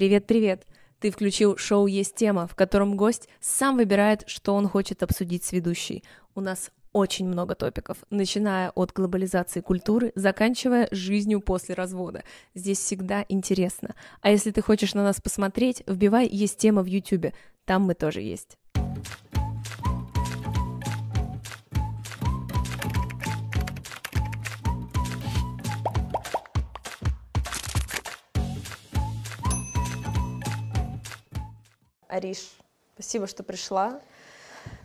Привет-привет! Ты включил шоу «Есть тема», в котором гость сам выбирает, что он хочет обсудить с ведущей. У нас очень много топиков, начиная от глобализации культуры, заканчивая жизнью после развода. Здесь всегда интересно. А если ты хочешь на нас посмотреть, вбивай «Есть тема» в YouTube, там мы тоже есть. Ариш, спасибо, что пришла.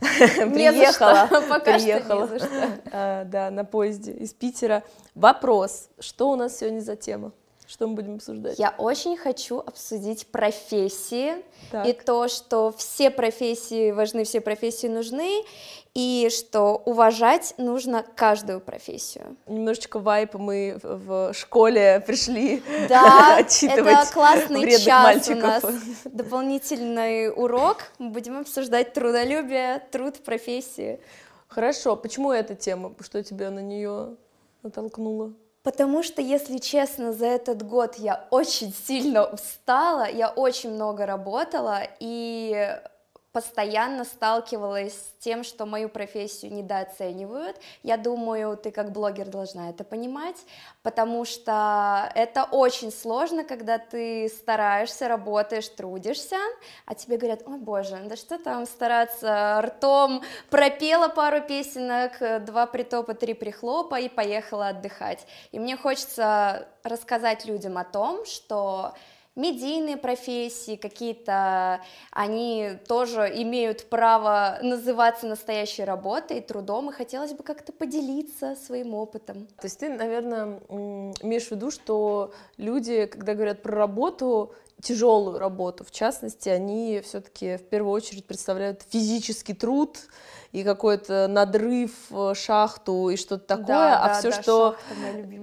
Приехала, пока приехала, что не за что. А, да, на поезде из Питера. Вопрос, что у нас сегодня за тема? Что мы будем обсуждать? Я очень хочу обсудить профессии Так. и то, что все профессии важны, все профессии нужны, и что уважать нужно каждую профессию. Немножечко вайп мы в школе пришли Да, отчитывать это классный час мальчиков. у нас, дополнительный урок. Мы будем обсуждать трудолюбие, труд профессии. Хорошо, почему эта тема? Что тебя на нее натолкнуло? Потому что, если честно, за этот год я очень сильно устала, я очень много работала и постоянно сталкивалась с тем, что мою профессию недооценивают. Я думаю, ты как блогер должна это понимать, потому что это очень сложно, когда ты стараешься, работаешь, трудишься, а тебе говорят, ой, боже, да что там стараться, ртом пропела пару песенок, два притопа, три прихлопа и поехала отдыхать. И мне хочется рассказать людям о том, что медийные профессии какие-то, они тоже имеют право называться настоящей работой, трудом, и хотелось бы как-то поделиться своим опытом. То есть ты, наверное, имеешь в виду, что люди, когда говорят про работу, тяжелую работу, в частности, они все-таки в первую очередь представляют физический труд и какой-то надрыв, э, шахту и что-то такое, Да, а да, все, да, что.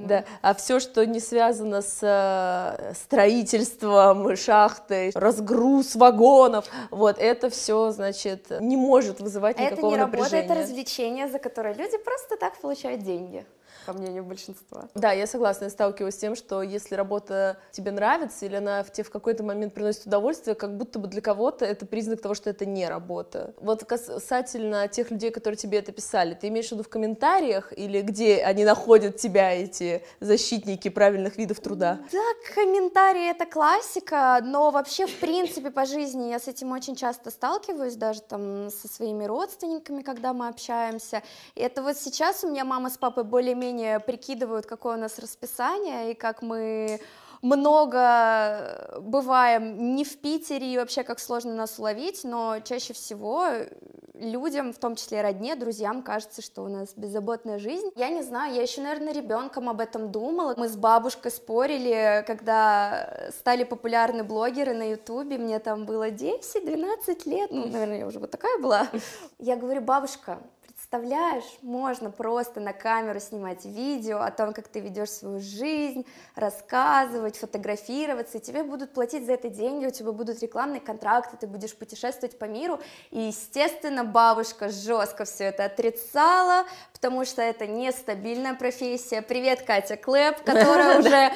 Да, а все, что не связано с э, строительством шахты, разгруз вагонов, вот это все, значит, не может вызывать А это никакого не работа, напряжения. это развлечение, за которое люди просто так получают деньги, по мнению большинства. Да, я согласна, я сталкиваюсь с тем, что если работа тебе нравится или она в тебе в какой-то момент приносит удовольствие, как будто бы для кого-то это признак того, что это не работа. Вот касательно тех людей, которые тебе это писали, ты имеешь в виду в комментариях или где они находят тебя, эти защитники правильных видов труда? Да, комментарии это классика, но вообще, в принципе, по жизни я с этим очень часто сталкиваюсь, даже там со своими родственниками, когда мы общаемся. И это вот сейчас у меня мама с папой более-менее прикидывают, какое у нас расписание, и как мы много бываем не в Питере, и вообще как сложно нас уловить, но чаще всего людям, в том числе родне, друзьям, кажется, что у нас беззаботная жизнь. Я не знаю, я еще, наверное, ребенком об этом думала. Мы с бабушкой спорили, когда стали популярны блогеры на Ютубе, мне там было 10-12 лет, ну, наверное, я уже вот такая была. Я говорю, бабушка, Представляешь, можно просто на камеру снимать видео о том, как ты ведешь свою жизнь, рассказывать, фотографироваться, и тебе будут платить за это деньги, у тебя будут рекламные контракты, ты будешь путешествовать по миру. И, естественно, бабушка жестко все это отрицала, потому что это нестабильная профессия. Привет, Катя Клэп, которая уже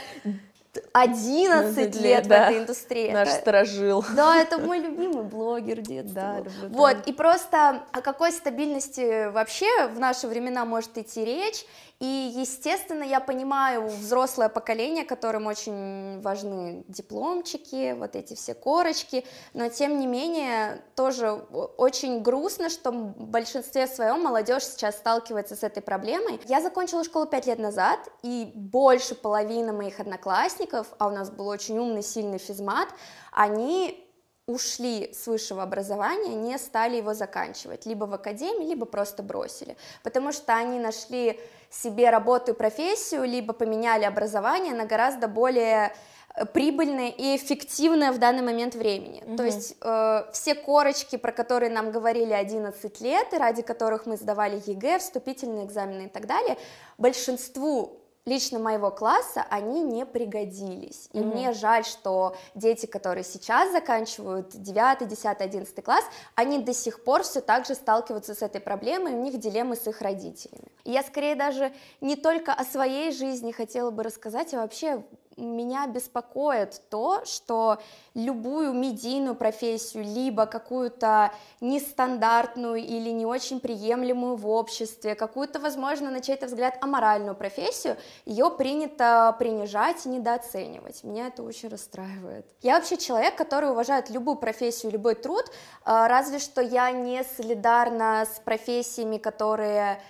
11 лет в да. этой индустрии. Наш Это- сторожил. да, это мой любимый блогер детства. Да, люблю, да. Вот, и просто о какой стабильности вообще в наши времена может идти речь, и, естественно, я понимаю взрослое поколение, которым очень важны дипломчики, вот эти все корочки, но, тем не менее, тоже очень грустно, что в большинстве своем молодежь сейчас сталкивается с этой проблемой. Я закончила школу пять лет назад, и больше половины моих одноклассников, а у нас был очень умный, сильный физмат, они ушли с высшего образования, не стали его заканчивать, либо в академии, либо просто бросили, потому что они нашли себе работу и профессию, либо поменяли образование на гораздо более э, прибыльное и эффективное в данный момент времени. То есть э, все корочки, про которые нам говорили 11 лет, и ради которых мы сдавали ЕГЭ, вступительные экзамены и так далее, большинству лично моего класса они не пригодились. И мне жаль, что дети, которые сейчас заканчивают 9, 10, 11 класс, они до сих пор все так же сталкиваются с этой проблемой, у них дилеммы с их родителями. И я скорее даже не только о своей жизни хотела бы рассказать, а вообще меня беспокоит то, что любую медийную профессию, либо какую-то нестандартную или не очень приемлемую в обществе, какую-то, возможно, на чей-то взгляд аморальную профессию, ее принято принижать и недооценивать. Меня это очень расстраивает. Я вообще человек, который уважает любую профессию, любой труд, а, разве что я не солидарна с профессиями, которые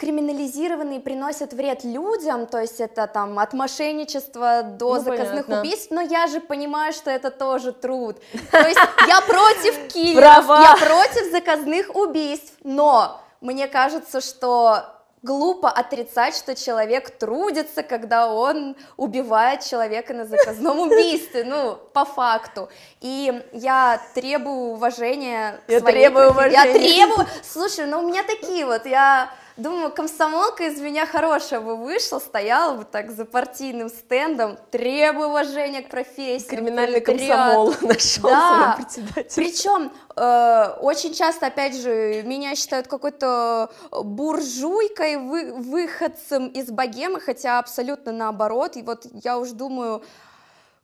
криминализированы и приносят вред людям, то есть это там от мошенничества до ну, заказных понятно. убийств, но я же понимаю, что это тоже труд. То есть я против киллеров, я против заказных убийств, но мне кажется, что глупо отрицать, что человек трудится, когда он убивает человека на заказном убийстве, ну, по факту. И я требую уважения. Я своей... требую уважения. Я требую... Слушай, ну у меня такие вот, я Думаю, комсомолка из меня хорошая бы вышла, стояла бы так за партийным стендом, требую уважения к профессии. Криминальный комсомол нашел да. председатель. Причем э, очень часто, опять же, меня считают какой-то буржуйкой, вы, выходцем из богемы, хотя абсолютно наоборот. И вот я уж думаю,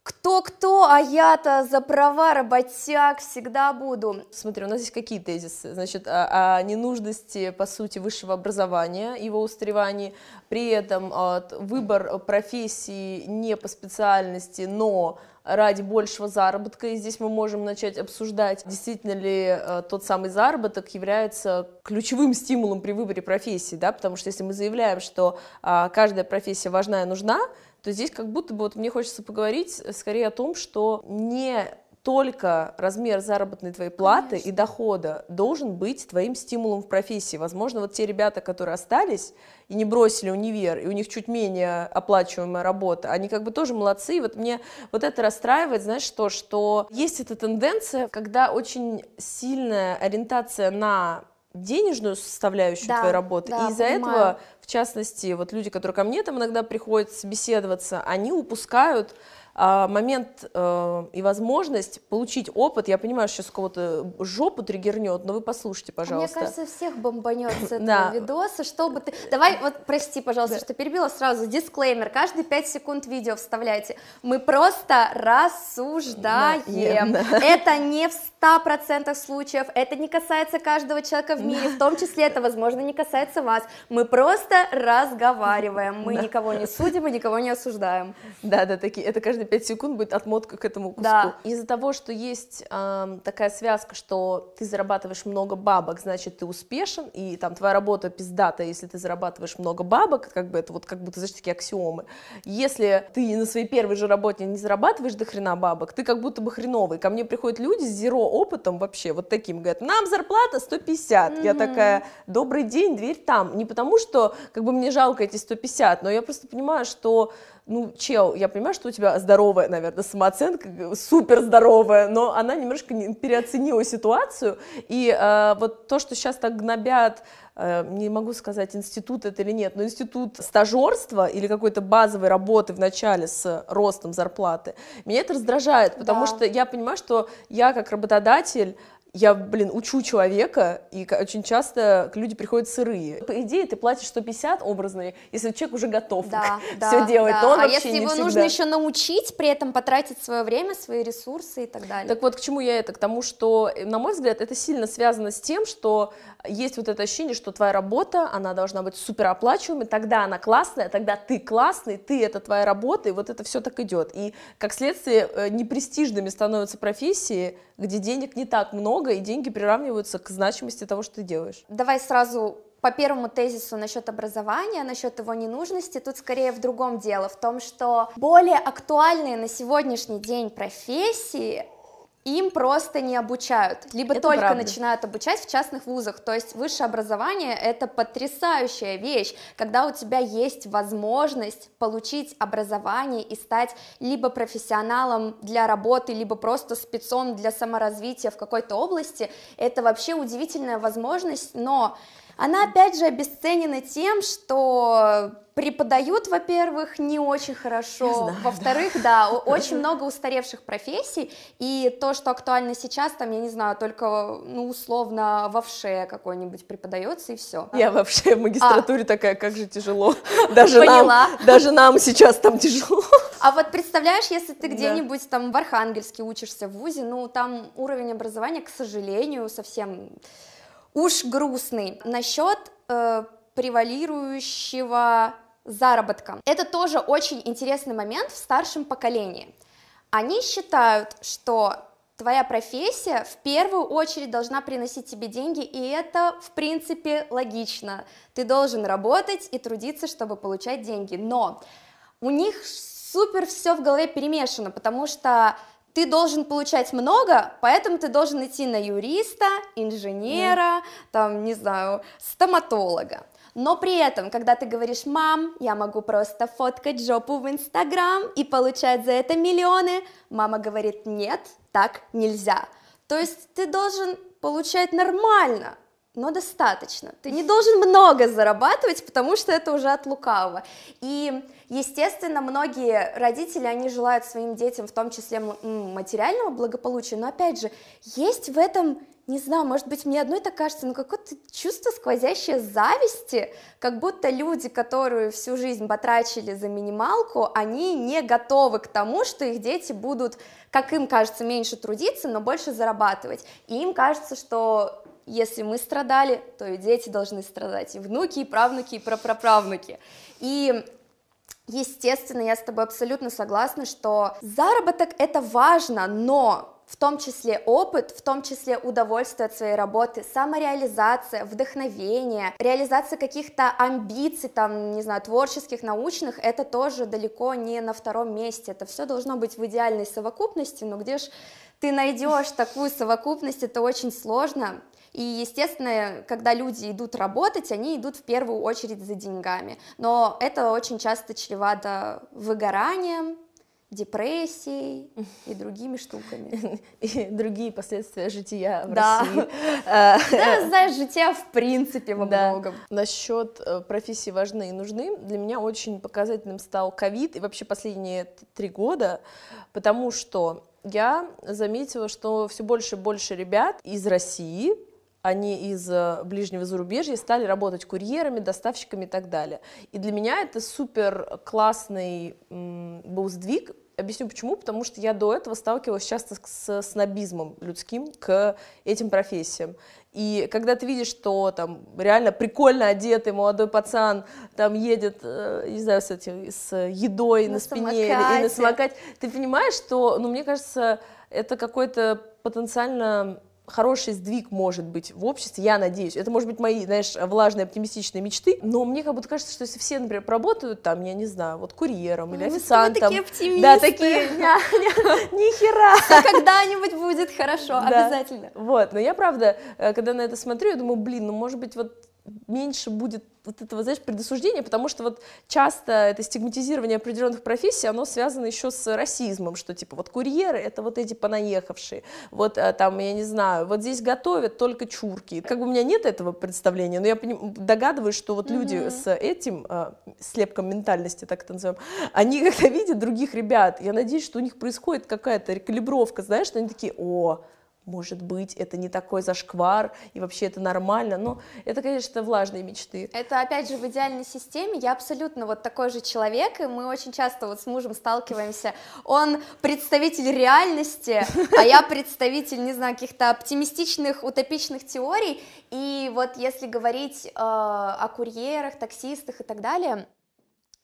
кто-кто, а я-то за права работяг всегда буду. Смотри, у нас здесь какие тезисы? Значит, о, о ненужности, по сути, высшего образования, его устаревании, при этом выбор профессии не по специальности, но ради большего заработка, и здесь мы можем начать обсуждать, действительно ли э, тот самый заработок является ключевым стимулом при выборе профессии, да, потому что если мы заявляем, что э, каждая профессия важна и нужна, то здесь как будто бы вот мне хочется поговорить скорее о том, что не только размер заработной твоей платы Конечно. и дохода должен быть твоим стимулом в профессии. Возможно, вот те ребята, которые остались и не бросили универ, и у них чуть менее оплачиваемая работа, они как бы тоже молодцы. И вот мне вот это расстраивает, знаешь что, что есть эта тенденция, когда очень сильная ориентация на денежную составляющую да, твоей работы, да, и из-за этого, в частности, вот люди, которые ко мне там иногда приходят собеседоваться, они упускают момент э, и возможность получить опыт. Я понимаю, что сейчас кого-то жопу триггернет, но вы послушайте, пожалуйста. А мне кажется, всех бомбанет с этого да. видоса, чтобы ты... Давай, вот, прости, пожалуйста, да. что перебила сразу. Дисклеймер. Каждые 5 секунд видео вставляйте. Мы просто рассуждаем. Да, это не в 100% случаев, это не касается каждого человека в мире, в том числе это, возможно, не касается вас. Мы просто разговариваем. Мы никого не судим и никого не осуждаем. Да, да, такие. Это каждый 5 секунд будет отмотка к этому куску. Да. Из-за того, что есть э, такая связка, что ты зарабатываешь много бабок, значит, ты успешен, и там твоя работа пиздата, если ты зарабатываешь много бабок, как бы это вот как будто, знаешь, такие аксиомы. Если ты на своей первой же работе не зарабатываешь до хрена бабок, ты как будто бы хреновый. Ко мне приходят люди с зеро опытом вообще, вот таким, говорят, нам зарплата 150. Mm-hmm. Я такая, добрый день, дверь там. Не потому, что как бы мне жалко эти 150, но я просто понимаю, что ну, чел, я понимаю, что у тебя здоровая, наверное, самооценка, супер здоровая, но она немножко переоценила ситуацию, и э, вот то, что сейчас так гнобят, э, не могу сказать, институт это или нет, но институт стажерства или какой-то базовой работы в начале с ростом зарплаты, меня это раздражает, потому да. что я понимаю, что я как работодатель я, блин, учу человека, и очень часто люди приходят сырые. По идее, ты платишь 150 образные, если человек уже готов да, да, все делать, да. то он а вообще если его всегда. нужно еще научить, при этом потратить свое время, свои ресурсы и так далее. Так вот, к чему я это? К тому, что, на мой взгляд, это сильно связано с тем, что есть вот это ощущение, что твоя работа, она должна быть супероплачиваемой, тогда она классная, тогда ты классный, ты это твоя работа, и вот это все так идет. И, как следствие, э, непрестижными становятся профессии, где денег не так много, и деньги приравниваются к значимости того, что ты делаешь. Давай сразу по первому тезису насчет образования, насчет его ненужности, тут скорее в другом дело, в том, что более актуальные на сегодняшний день профессии им просто не обучают, либо это только правда. начинают обучать в частных вузах. То есть высшее образование это потрясающая вещь, когда у тебя есть возможность получить образование и стать либо профессионалом для работы, либо просто спецом для саморазвития в какой-то области. Это вообще удивительная возможность, но Она опять же обесценена тем, что преподают, во-первых, не очень хорошо, во-вторых, да. да, очень много устаревших профессий, и то, что актуально сейчас, там, я не знаю, только, ну, условно, вовше какой-нибудь преподается, и все. Я вообще в магистратуре а. такая, как же тяжело, даже Поняла. нам, даже нам сейчас там тяжело. А вот представляешь, если ты где-нибудь да. там в Архангельске учишься в ВУЗе, ну, там уровень образования, к сожалению, совсем уж грустный. Насчет э, превалирующего заработка. Это тоже очень интересный момент в старшем поколении. Они считают, что твоя профессия в первую очередь должна приносить тебе деньги, и это, в принципе, логично. Ты должен работать и трудиться, чтобы получать деньги. Но у них супер все в голове перемешано, потому что ты должен получать много, поэтому ты должен идти на юриста, инженера, mm. там, не знаю, стоматолога. Но при этом, когда ты говоришь, мам, я могу просто фоткать жопу в Инстаграм и получать за это миллионы, мама говорит, нет, так нельзя. То есть ты должен получать нормально, но достаточно. Ты не должен много зарабатывать, потому что это уже от лукавого. И, естественно, многие родители, они желают своим детям, в том числе материального благополучия, но, опять же, есть в этом не знаю, может быть, мне одной так кажется, но какое-то чувство сквозящее зависти, как будто люди, которые всю жизнь потрачили за минималку, они не готовы к тому, что их дети будут, как им кажется, меньше трудиться, но больше зарабатывать. И им кажется, что если мы страдали, то и дети должны страдать, и внуки, и правнуки, и прапраправнуки. И Естественно, я с тобой абсолютно согласна, что заработок это важно, но в том числе опыт, в том числе удовольствие от своей работы, самореализация, вдохновение, реализация каких-то амбиций, там, не знаю, творческих, научных, это тоже далеко не на втором месте, это все должно быть в идеальной совокупности, но где же ты найдешь такую совокупность, это очень сложно, и, естественно, когда люди идут работать, они идут в первую очередь за деньгами. Но это очень часто чревато выгоранием, депрессией и другими штуками. И другие последствия жития в да. России. Да, знаешь, жития в принципе во да. многом. Насчет э, профессии важны и нужны, для меня очень показательным стал ковид и вообще последние три года, потому что я заметила, что все больше и больше ребят из России они из э, ближнего зарубежья стали работать курьерами, доставщиками и так далее. И для меня это супер классный был сдвиг, Объясню почему. Потому что я до этого сталкивалась часто с снобизмом людским к этим профессиям. И когда ты видишь, что там реально прикольно одетый молодой пацан там едет, э, не знаю, с, этим, с едой на, на спине или, на самокате, ты понимаешь, что, ну, мне кажется, это какой-то потенциально хороший сдвиг может быть в обществе, я надеюсь. Это может быть мои, знаешь, влажные оптимистичные мечты, но мне как будто кажется, что если все, например, работают там, я не знаю, вот курьером или официантом. такие оптимисты. Да, такие, ни хера. Когда-нибудь будет хорошо, обязательно. Вот, но я правда, э, когда на это смотрю, я думаю, блин, ну может быть вот меньше будет вот этого, знаешь, предосуждения, потому что вот часто это стигматизирование определенных профессий, оно связано еще с расизмом, что типа вот курьеры это вот эти понаехавшие, вот э, там, я не знаю, вот здесь готовят только чурки. Как бы у меня нет этого представления, но я догадываюсь, что вот люди mm-hmm. с этим, э, слепком ментальности, так это называем, они когда видят других ребят, я надеюсь, что у них происходит какая-то рекалибровка, знаешь, что они такие, о, может быть, это не такой зашквар, и вообще это нормально, но это, конечно, влажные мечты. Это, опять же, в идеальной системе, я абсолютно вот такой же человек, и мы очень часто вот с мужем сталкиваемся, он представитель реальности, а я представитель, не знаю, каких-то оптимистичных, утопичных теорий, и вот если говорить э, о курьерах, таксистах и так далее,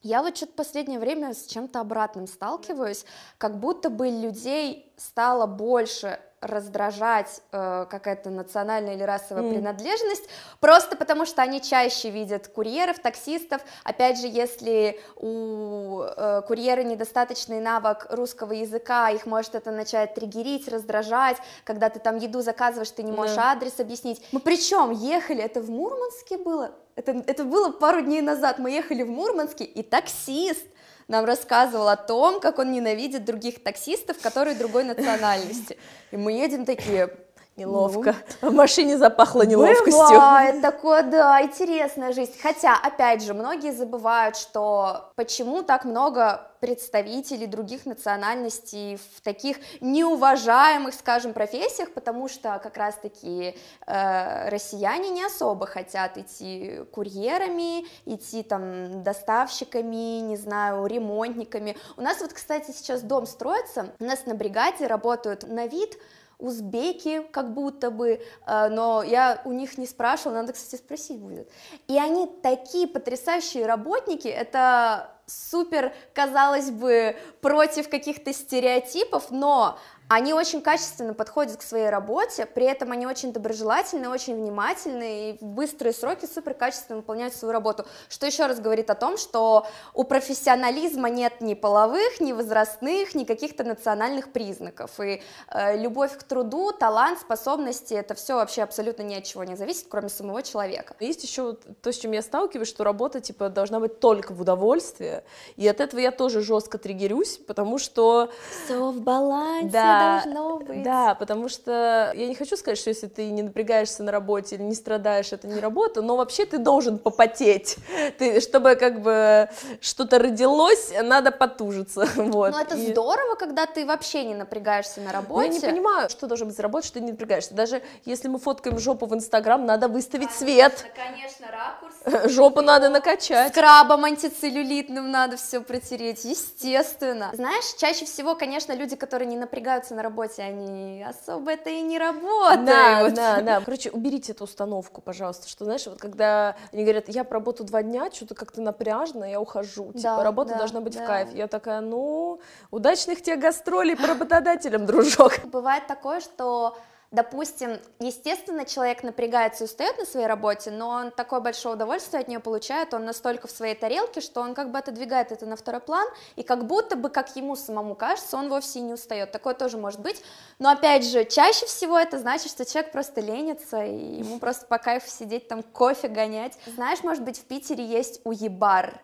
я вот что-то последнее время с чем-то обратным сталкиваюсь, как будто бы людей стало больше раздражать э, какая-то национальная или расовая mm. принадлежность, просто потому что они чаще видят курьеров, таксистов. Опять же, если у э, курьера недостаточный навык русского языка, их может это начать триггерить, раздражать, когда ты там еду заказываешь, ты не можешь yeah. адрес объяснить. Мы причем ехали, это в Мурманске было? Это, это было пару дней назад, мы ехали в Мурманске, и таксист нам рассказывал о том, как он ненавидит других таксистов, которые другой национальности. И мы едем такие, Неловко. Ну, в машине запахло неловкостью. Бывает такое, да, интересная жизнь. Хотя, опять же, многие забывают, что почему так много представителей других национальностей в таких неуважаемых, скажем, профессиях, потому что как раз-таки э, россияне не особо хотят идти курьерами, идти там доставщиками, не знаю, ремонтниками. У нас вот, кстати, сейчас дом строится, у нас на бригаде работают на вид узбеки, как будто бы, э, но я у них не спрашивала, надо, кстати, спросить будет. И они такие потрясающие работники, это супер, казалось бы, против каких-то стереотипов, но они очень качественно подходят к своей работе, при этом они очень доброжелательны, очень внимательны и в быстрые сроки супер качественно выполняют свою работу, что еще раз говорит о том, что у профессионализма нет ни половых, ни возрастных, ни каких-то национальных признаков, и э, любовь к труду, талант, способности, это все вообще абсолютно ни от чего не зависит, кроме самого человека. Есть еще то, с чем я сталкиваюсь, что работа, типа, должна быть только в удовольствие, и от этого я тоже жестко триггерюсь, потому что... Все в балансе, да, должно быть. Да, потому что я не хочу сказать, что если ты не напрягаешься на работе или не страдаешь, это не работа, но вообще ты должен попотеть. Ты, чтобы как бы что-то родилось, надо потужиться. Вот. Ну это И... здорово, когда ты вообще не напрягаешься на работе. Ну, я не понимаю, что должен быть за работа, что ты не напрягаешься. Даже если мы фоткаем жопу в Инстаграм, надо выставить конечно, свет. Конечно, ракурс. Жопу надо накачать. Скрабом антицеллюлитным надо все протереть, естественно. Знаешь, чаще всего, конечно, люди, которые не напрягаются находятся на работе, они особо это и не работают. Да, да, да. Короче, уберите эту установку, пожалуйста, что, знаешь, вот когда они говорят, я поработаю два дня, что-то как-то напряжно, я ухожу. Типа, да, работа да, должна быть да. в кайф. Я такая, ну, удачных тебе гастролей по работодателям, дружок. Бывает такое, что Допустим, естественно, человек напрягается и устает на своей работе, но он такое большое удовольствие от нее получает, он настолько в своей тарелке, что он как бы отодвигает это на второй план, и как будто бы, как ему самому кажется, он вовсе не устает. Такое тоже может быть. Но опять же, чаще всего это значит, что человек просто ленится, и ему просто по кайфу сидеть там кофе гонять. Знаешь, может быть, в Питере есть уебар,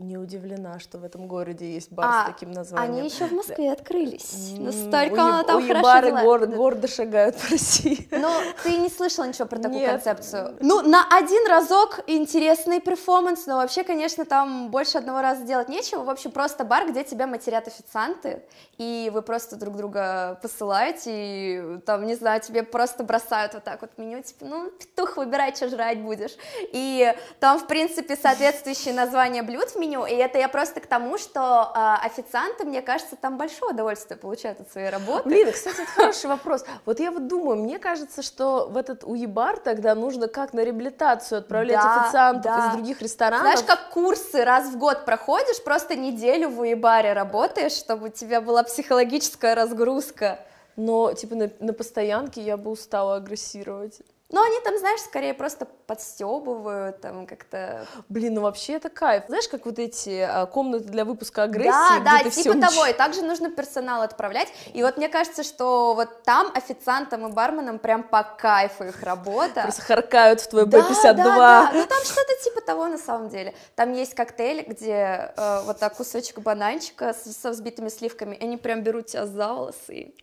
не удивлена, что в этом городе есть бар а, с таким названием. Они еще в Москве открылись. Настолько она там хорошо бары город, гордо шагают по России. Ну, ты не слышала ничего про такую Нет. концепцию? Ну, на один разок интересный перформанс, но вообще, конечно, там больше одного раза делать нечего. В общем, просто бар, где тебя матерят официанты, и вы просто друг друга посылаете, и там, не знаю, тебе просто бросают вот так вот меню, типа, ну, петух, выбирай, что жрать будешь. И там, в принципе, соответствующие названия блюд в меню, и это я просто к тому, что э, официанты, мне кажется, там большое удовольствие получают от своей работы. Блин, кстати, это хороший вопрос. Вот я вот думаю, мне кажется, что в этот уебар тогда нужно как на реабилитацию отправлять да, официантов да. из других ресторанов. Знаешь, как курсы раз в год проходишь, просто неделю в уебаре работаешь, чтобы у тебя была психологическая разгрузка. Но, типа, на, на постоянке я бы устала агрессировать. Но они там, знаешь, скорее просто подстебывают, там как-то... Блин, ну вообще это кайф. Знаешь, как вот эти а, комнаты для выпуска агрессии, Да, да, типа того, и также нужно персонал отправлять. И вот мне кажется, что вот там официантам и барменам прям по кайфу их работа. Просто харкают в твой Б-52. Да, да, да, ну там что-то типа того на самом деле. Там есть коктейль, где э, вот так кусочек бананчика с, со взбитыми сливками, они прям берут тебя за волосы и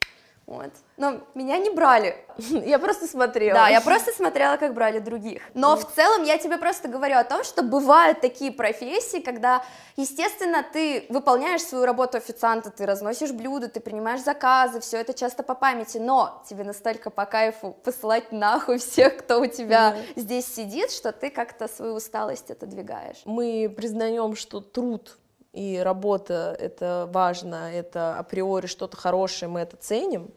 вот. Но меня не брали. Я просто смотрела. Да, я просто смотрела, как брали других. Но в целом я тебе просто говорю о том, что бывают такие профессии, когда, естественно, ты выполняешь свою работу официанта, ты разносишь блюда, ты принимаешь заказы, все это часто по памяти, но тебе настолько по кайфу посылать нахуй всех, кто у тебя здесь сидит, что ты как-то свою усталость отодвигаешь. Мы признаем, что труд и работа — это важно, это априори что-то хорошее, мы это ценим,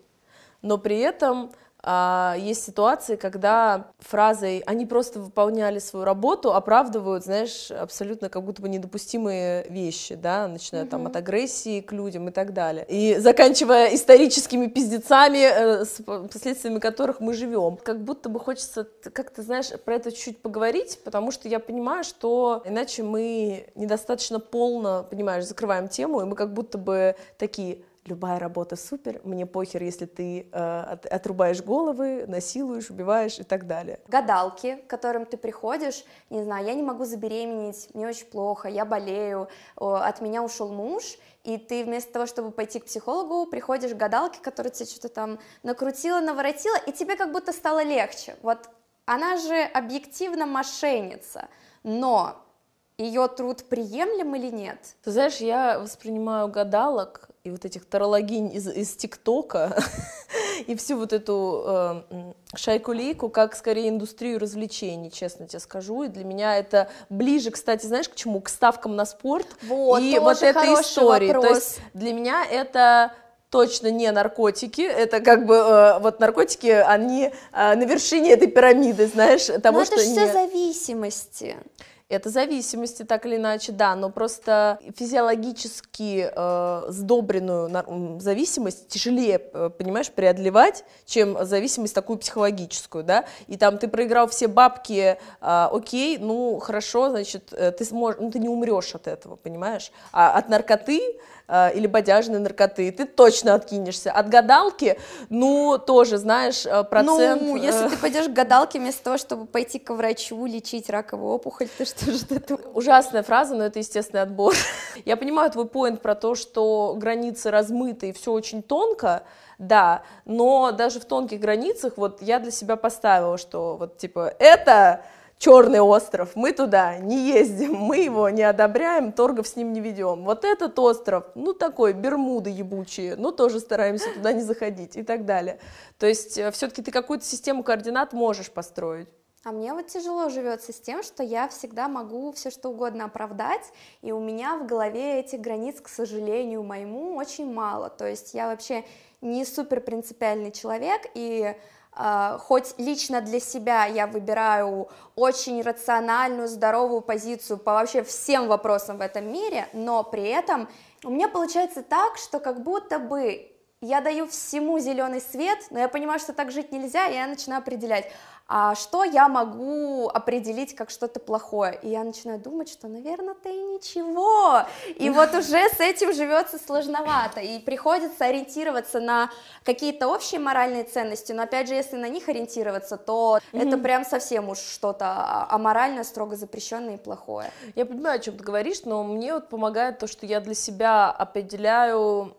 но при этом а, есть ситуации, когда фразой «они просто выполняли свою работу» оправдывают, знаешь, абсолютно как будто бы недопустимые вещи, да, начиная mm-hmm. там от агрессии к людям и так далее. И заканчивая историческими пиздецами, э, с последствиями которых мы живем. Как будто бы хочется как-то, знаешь, про это чуть-чуть поговорить, потому что я понимаю, что иначе мы недостаточно полно, понимаешь, закрываем тему, и мы как будто бы такие любая работа супер, мне похер, если ты э, от, отрубаешь головы, насилуешь, убиваешь и так далее. Гадалки, к которым ты приходишь, не знаю, я не могу забеременеть, мне очень плохо, я болею, от меня ушел муж, и ты вместо того, чтобы пойти к психологу, приходишь к гадалке, которая тебе что-то там накрутила, наворотила, и тебе как будто стало легче. Вот она же объективно мошенница, но ее труд приемлем или нет? Ты знаешь, я воспринимаю гадалок и вот этих тарологинь из, из ТикТока и всю вот эту э, шайку-лейку как скорее индустрию развлечений, честно тебе скажу. И для меня это ближе, кстати, знаешь, к чему? К ставкам на спорт вот, и вот этой истории. Вопрос. То есть для меня это точно не наркотики, это как бы э, вот наркотики, они э, на вершине этой пирамиды, знаешь, того, Но что это же все зависимости. Это зависимости, так или иначе, да, но просто физиологически э, сдобренную зависимость тяжелее, э, понимаешь, преодолевать, чем зависимость такую психологическую, да, и там ты проиграл все бабки, э, окей, ну, хорошо, значит, э, ты сможешь, ну, ты не умрешь от этого, понимаешь, а от наркоты Э, или бодяжные наркоты, ты точно откинешься. От гадалки, ну, тоже, знаешь, э, процент... Ну, если ты пойдешь к гадалке вместо того, чтобы пойти к врачу лечить раковую опухоль, ты что же это? Ужасная фраза, но это естественный отбор. Я понимаю твой поинт про то, что границы размыты и все очень тонко, да, но даже в тонких границах вот я для себя поставила, что вот типа это Черный остров, мы туда не ездим, мы его не одобряем, торгов с ним не ведем. Вот этот остров, ну такой, Бермуды ебучие, ну тоже стараемся туда не заходить и так далее. То есть э, все-таки ты какую-то систему координат можешь построить. А мне вот тяжело живется с тем, что я всегда могу все что угодно оправдать, и у меня в голове этих границ, к сожалению, моему очень мало. То есть я вообще не супер принципиальный человек, и Uh, хоть лично для себя я выбираю очень рациональную, здоровую позицию по вообще всем вопросам в этом мире, но при этом у меня получается так, что как будто бы я даю всему зеленый свет, но я понимаю, что так жить нельзя, и я начинаю определять, а что я могу определить как что-то плохое? И я начинаю думать, что, наверное, ты ничего. И вот уже с этим живется сложновато, и приходится ориентироваться на какие-то общие моральные ценности, но опять же, если на них ориентироваться, то mm-hmm. это прям совсем уж что-то аморальное, строго запрещенное и плохое. Я понимаю, о чем ты говоришь, но мне вот помогает то, что я для себя определяю,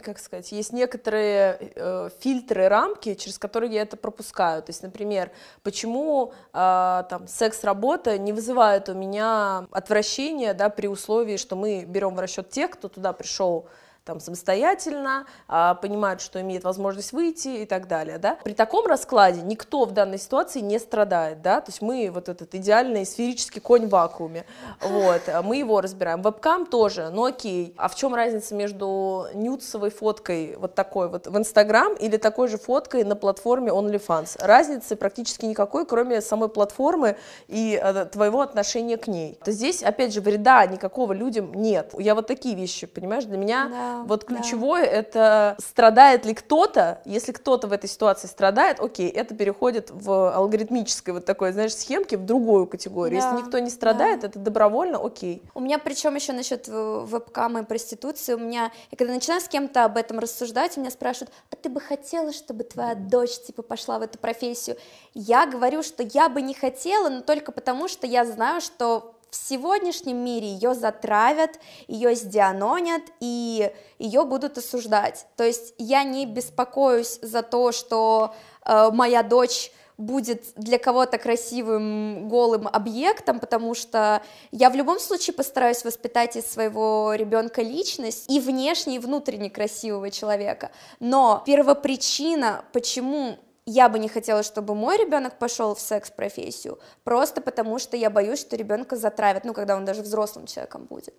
как сказать, есть некоторые э, фильтры, рамки, через которые я это пропускаю. То есть, например, например, почему э, там секс-работа не вызывает у меня отвращения, да, при условии, что мы берем в расчет тех, кто туда пришел там самостоятельно, а, понимают, что имеет возможность выйти и так далее, да. При таком раскладе никто в данной ситуации не страдает, да, то есть мы вот этот идеальный сферический конь в вакууме, вот, а мы его разбираем. Вебкам тоже, ну окей, а в чем разница между нюцевой фоткой вот такой вот в Инстаграм или такой же фоткой на платформе OnlyFans? Разницы практически никакой, кроме самой платформы и э, твоего отношения к ней. То здесь, опять же, вреда никакого людям нет. Я вот такие вещи, понимаешь, для меня да вот ключевое да. это страдает ли кто-то, если кто-то в этой ситуации страдает, окей, это переходит в алгоритмической вот такой, знаешь, схемки в другую категорию. Да. Если никто не страдает, да. это добровольно, окей. У меня причем еще насчет вебкама и проституции, у меня, я когда начинаю с кем-то об этом рассуждать, у меня спрашивают, а ты бы хотела, чтобы твоя дочь типа пошла в эту профессию? Я говорю, что я бы не хотела, но только потому, что я знаю, что в сегодняшнем мире ее затравят, ее сдианонят и ее будут осуждать. То есть я не беспокоюсь за то, что э, моя дочь будет для кого-то красивым голым объектом, потому что я в любом случае постараюсь воспитать из своего ребенка личность и внешне, и внутренне красивого человека. Но первопричина, почему я бы не хотела, чтобы мой ребенок пошел в секс-профессию, просто потому что я боюсь, что ребенка затравят, ну, когда он даже взрослым человеком будет.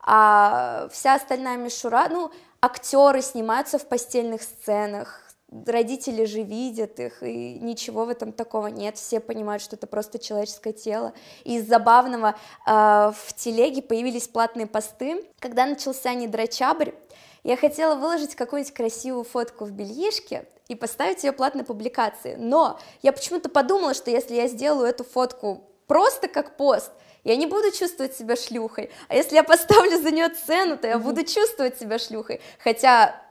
А вся остальная мишура, ну, актеры снимаются в постельных сценах, родители же видят их, и ничего в этом такого нет, все понимают, что это просто человеческое тело. И из забавного э, в телеге появились платные посты, когда начался недрочабрь, я хотела выложить какую-нибудь красивую фотку в бельишке и поставить ее платной публикации, но я почему-то подумала, что если я сделаю эту фотку просто как пост, я не буду чувствовать себя шлюхой. А если я поставлю за нее цену, то я буду чувствовать себя шлюхой. Хотя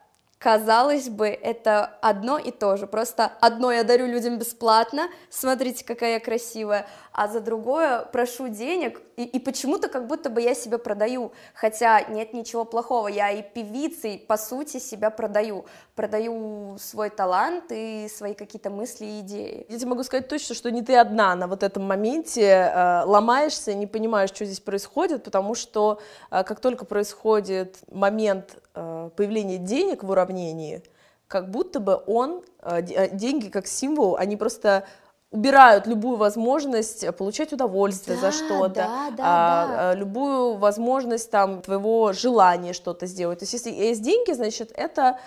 казалось бы, это одно и то же. Просто одно я дарю людям бесплатно, смотрите, какая я красивая, а за другое прошу денег, и, и почему-то как будто бы я себя продаю, хотя нет ничего плохого, я и певицей, по сути, себя продаю, продаю свой талант и свои какие-то мысли и идеи. Я тебе могу сказать точно, что не ты одна на вот этом моменте э, ломаешься, не понимаешь, что здесь происходит, потому что э, как только происходит момент э, появления денег в уравнении, как будто бы он, э, э деньги как символ, они просто убирают любую возможность получать удовольствие да, за что-то, да, да, а, да. Любую возможность там твоего желания что-то сделать. То есть если есть деньги, значит это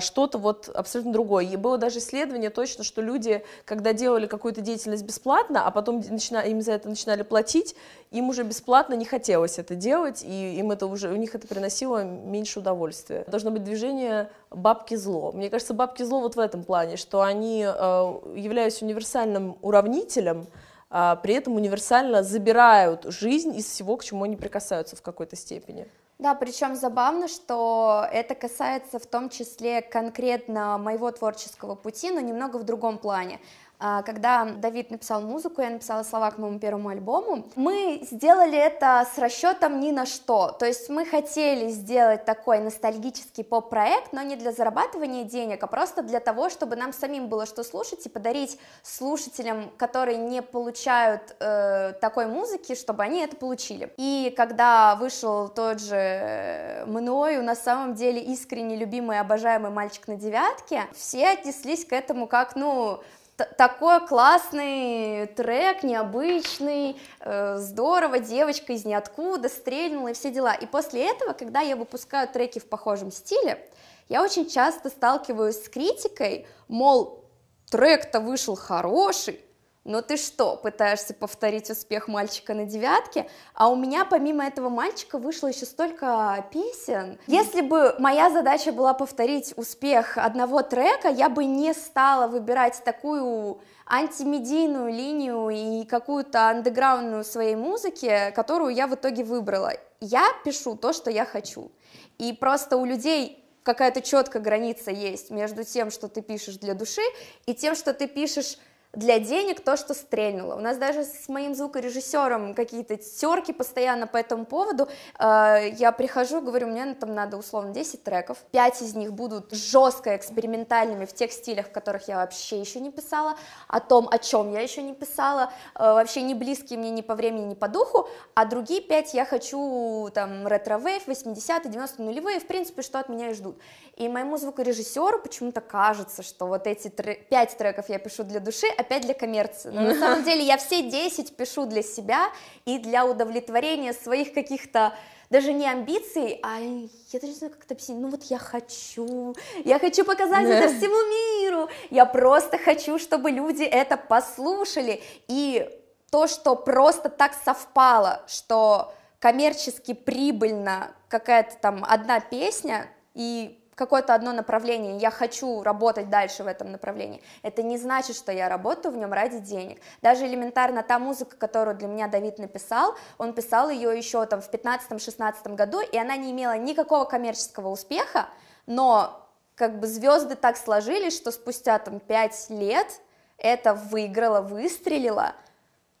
что-то вот абсолютно другое. И было даже исследование точно, что люди, когда делали какую-то деятельность бесплатно, а потом начина, им за это начинали платить, им уже бесплатно не хотелось это делать, и им это уже, у них это приносило меньше удовольствия. Должно быть движение бабки зло. Мне кажется, бабки зло вот в этом плане, что они, а, являясь универсальным уравнителем, а, при этом универсально забирают жизнь из всего, к чему они прикасаются в какой-то степени. Да, причем забавно, что это касается в том числе конкретно моего творческого пути, но немного в другом плане. А, когда Давид написал музыку, я написала слова к моему первому альбому, мы сделали это с расчетом ни на что, то есть мы хотели сделать такой ностальгический поп-проект, но не для зарабатывания денег, а просто для того, чтобы нам самим было что слушать и подарить слушателям, которые не получают э, такой музыки, чтобы они это получили. И когда вышел тот же э, мною на самом деле искренне любимый, обожаемый мальчик на девятке, все отнеслись к этому как, ну, такой классный трек, необычный, э, здорово, девочка из ниоткуда стрельнула и все дела. И после этого, когда я выпускаю треки в похожем стиле, я очень часто сталкиваюсь с критикой, мол, трек-то вышел хороший, но ты что, пытаешься повторить успех мальчика на девятке, а у меня помимо этого мальчика вышло еще столько песен. Если бы моя задача была повторить успех одного трека, я бы не стала выбирать такую антимедийную линию и какую-то андеграундную своей музыки, которую я в итоге выбрала. Я пишу то, что я хочу. И просто у людей какая-то четкая граница есть между тем, что ты пишешь для души, и тем, что ты пишешь для денег то, что стрельнуло. У нас даже с моим звукорежиссером какие-то терки постоянно по этому поводу. Э, я прихожу, говорю, мне там надо условно 10 треков, 5 из них будут жестко экспериментальными в тех стилях, в которых я вообще еще не писала, о том, о чем я еще не писала, э, вообще не близкие мне ни по времени, ни по духу, а другие 5 я хочу там retrowave, 80-е, 90-е, нулевые, в принципе, что от меня и ждут. И моему звукорежиссеру почему-то кажется, что вот эти 5 треков я пишу для души, а пять для коммерции. Но на самом деле я все 10 пишу для себя и для удовлетворения своих каких-то даже не амбиций, а я даже не знаю, как это объяснить, ну вот я хочу, я хочу показать это всему миру, я просто хочу, чтобы люди это послушали, и то, что просто так совпало, что коммерчески прибыльно какая-то там одна песня, и какое-то одно направление, я хочу работать дальше в этом направлении, это не значит, что я работаю в нем ради денег. Даже элементарно та музыка, которую для меня Давид написал, он писал ее еще там в 15-16 году, и она не имела никакого коммерческого успеха, но как бы звезды так сложились, что спустя там 5 лет это выиграло, выстрелило,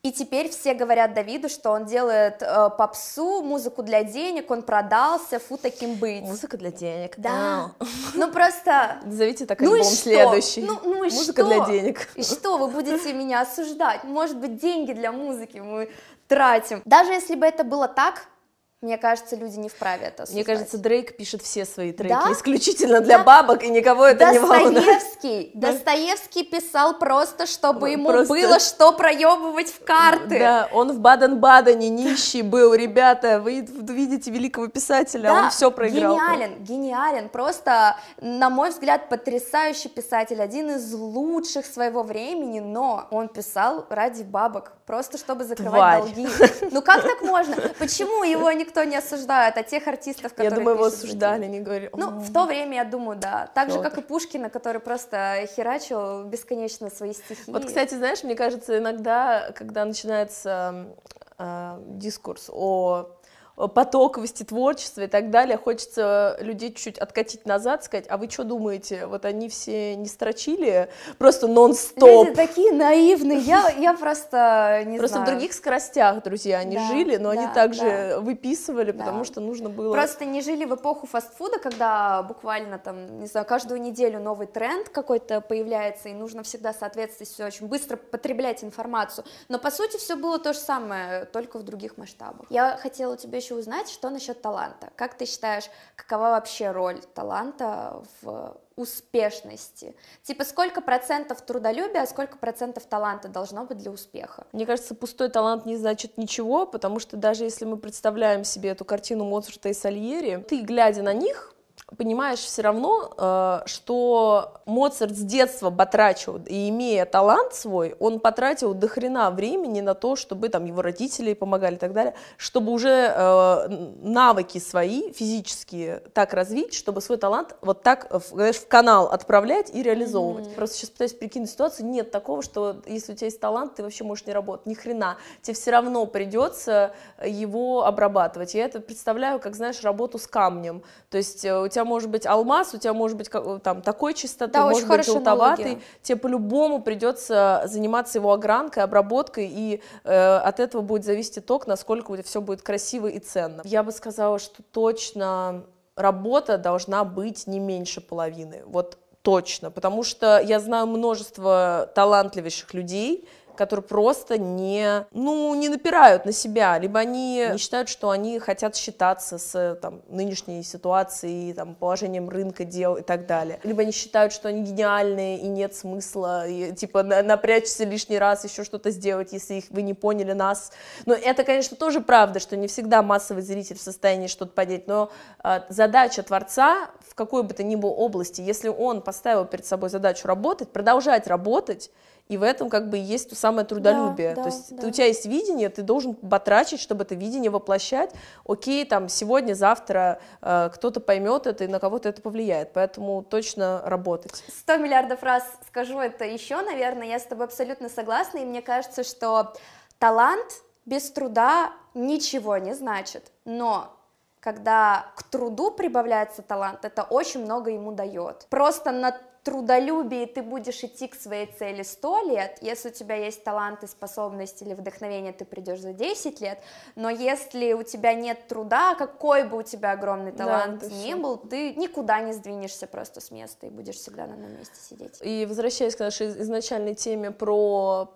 и теперь все говорят Давиду, что он делает э, попсу, музыку для денег, он продался, фу таким быть. Музыка для денег. Да. Ну просто. Назовите так ну альбом следующий. Ну, ну и Музыка что? для денег. И что, вы будете меня осуждать? Может быть, деньги для музыки мы тратим. Даже если бы это было так, мне кажется, люди не вправе это осуждать. Мне кажется, Дрейк пишет все свои треки да? исключительно для да? бабок, и никого это не волнует. Достоевский, Достоевский писал просто, чтобы ему просто... было что проебывать в карты. Да, он в Баден-Бадене нищий был, ребята, вы видите великого писателя, да, он все проиграл. гениален, гениален, просто, на мой взгляд, потрясающий писатель, один из лучших своего времени, но он писал ради бабок, просто чтобы закрывать Тварь. долги. Ну как так можно? Почему его не никто не осуждает, а тех артистов, которые Я думаю, его осуждали, не говорили. Ну, в то время, я думаю, да. Так же, как и Пушкина, который просто херачил бесконечно свои стихи. Вот, кстати, знаешь, мне кажется, иногда, когда начинается э, дискурс о потоковости творчества и так далее, хочется людей чуть-чуть откатить назад, сказать, а вы что думаете, вот они все не строчили просто нон-стоп? Люди такие наивные, я, я просто не Просто знаю. в других скоростях, друзья, они Да, жили, но они да, также да. выписывали, Да. потому что нужно было... Просто не жили в эпоху фастфуда, когда буквально там, не знаю, каждую неделю новый тренд какой-то появляется, и нужно всегда соответствовать, все очень быстро потреблять информацию. Но по сути все было то же самое, только в других масштабах. Я хотела у тебя еще узнать, что насчет таланта. Как ты считаешь, какова вообще роль таланта в успешности? Типа сколько процентов трудолюбия, а сколько процентов таланта должно быть для успеха? Мне кажется, пустой талант не значит ничего, потому что даже если мы представляем себе эту картину Моцарта и Сальери, ты, глядя на них, понимаешь все равно, э, что Моцарт с детства батрачил, и имея талант свой, он потратил до хрена времени на то, чтобы там его родители помогали и так далее, чтобы уже э, навыки свои физические так развить, чтобы свой талант вот так, в, знаешь, в канал отправлять и реализовывать. Просто сейчас пытаюсь прикинуть ситуацию, нет такого, что если у тебя есть талант, ты вообще можешь не работать, ни хрена, тебе все равно придется его обрабатывать. Я это представляю, как, знаешь, работу с камнем, то есть э, у тебя может быть алмаз, у тебя может быть как- там такой чистоты, Да, может быть желтоватый, аналогия. тебе по-любому придется заниматься его огранкой, обработкой, и э, от этого будет зависеть итог, насколько у тебя все будет красиво и ценно. Я бы сказала, что точно работа должна быть не меньше половины, вот точно, потому что я знаю множество талантливейших людей, которые просто не, ну, не напирают на себя, либо они не считают, что они хотят считаться с там, нынешней ситуацией, там, положением рынка дел и так далее, либо они считают, что они гениальные и нет смысла, и, типа, на- напрячься лишний раз, еще что-то сделать, если их, вы не поняли нас. Но это, конечно, тоже правда, что не всегда массовый зритель в состоянии что-то понять, но а, задача творца в какой бы то ни было области, если он поставил перед собой задачу работать, продолжать работать, и в этом как бы есть то самое трудолюбие. Да, то да, есть да. у тебя есть видение, ты должен батрачить, чтобы это видение воплощать. Окей, там сегодня, завтра э, кто-то поймет это и на кого-то это повлияет. Поэтому точно работать. 100 миллиардов раз скажу это еще, наверное, я с тобой абсолютно согласна, и мне кажется, что талант без труда ничего не значит, но когда к труду прибавляется талант, это очень много ему дает. Просто на трудолюбии ты будешь идти к своей цели 100 лет, если у тебя есть талант и способность или вдохновение, ты придешь за 10 лет, но если у тебя нет труда, какой бы у тебя огромный Да, талант это ни был, ты никуда не сдвинешься просто с места и будешь всегда на одном месте сидеть. И возвращаясь к нашей изначальной теме про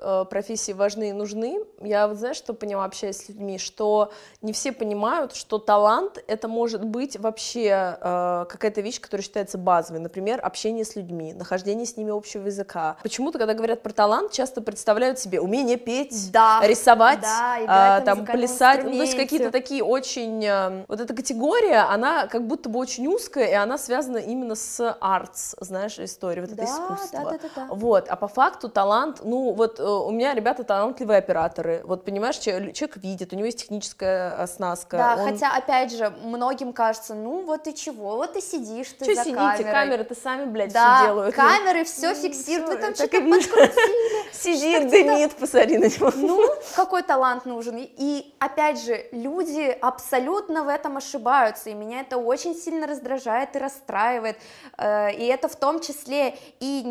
профессии важны и нужны, я вот знаешь, что поняла, общаясь с людьми, что не все понимают, что талант — это может быть вообще э, какая-то вещь, которая считается базовой, например, общение с людьми, нахождение с ними общего языка. Почему-то, когда говорят про талант, часто представляют себе умение петь, Да, рисовать, да, играть на там плясать, ну, то есть какие-то такие очень... э, Вот эта категория, она как будто бы очень узкая, и она связана именно с артс, знаешь, историей, вот это Да, искусство. да, да, да, да. Вот, а по факту талант, ну вот э, у меня ребята талантливые операторы, вот понимаешь, че- человек видит, у него есть техническая оснастка. Да, он- хотя, опять же, многим кажется, ну вот и чего, вот ты сидишь, ты Чё за сидите, камерой. камеры-то сами, блядь, да, все делают. камеры все Ну, фиксируют, вы всё, там что-то и подкрутили. Сидит, дымит, посмотри на него. Ну, какой талант нужен? И- И, опять же, люди абсолютно в этом ошибаются, и меня это очень сильно раздражает и расстраивает, Э, и это в том числе и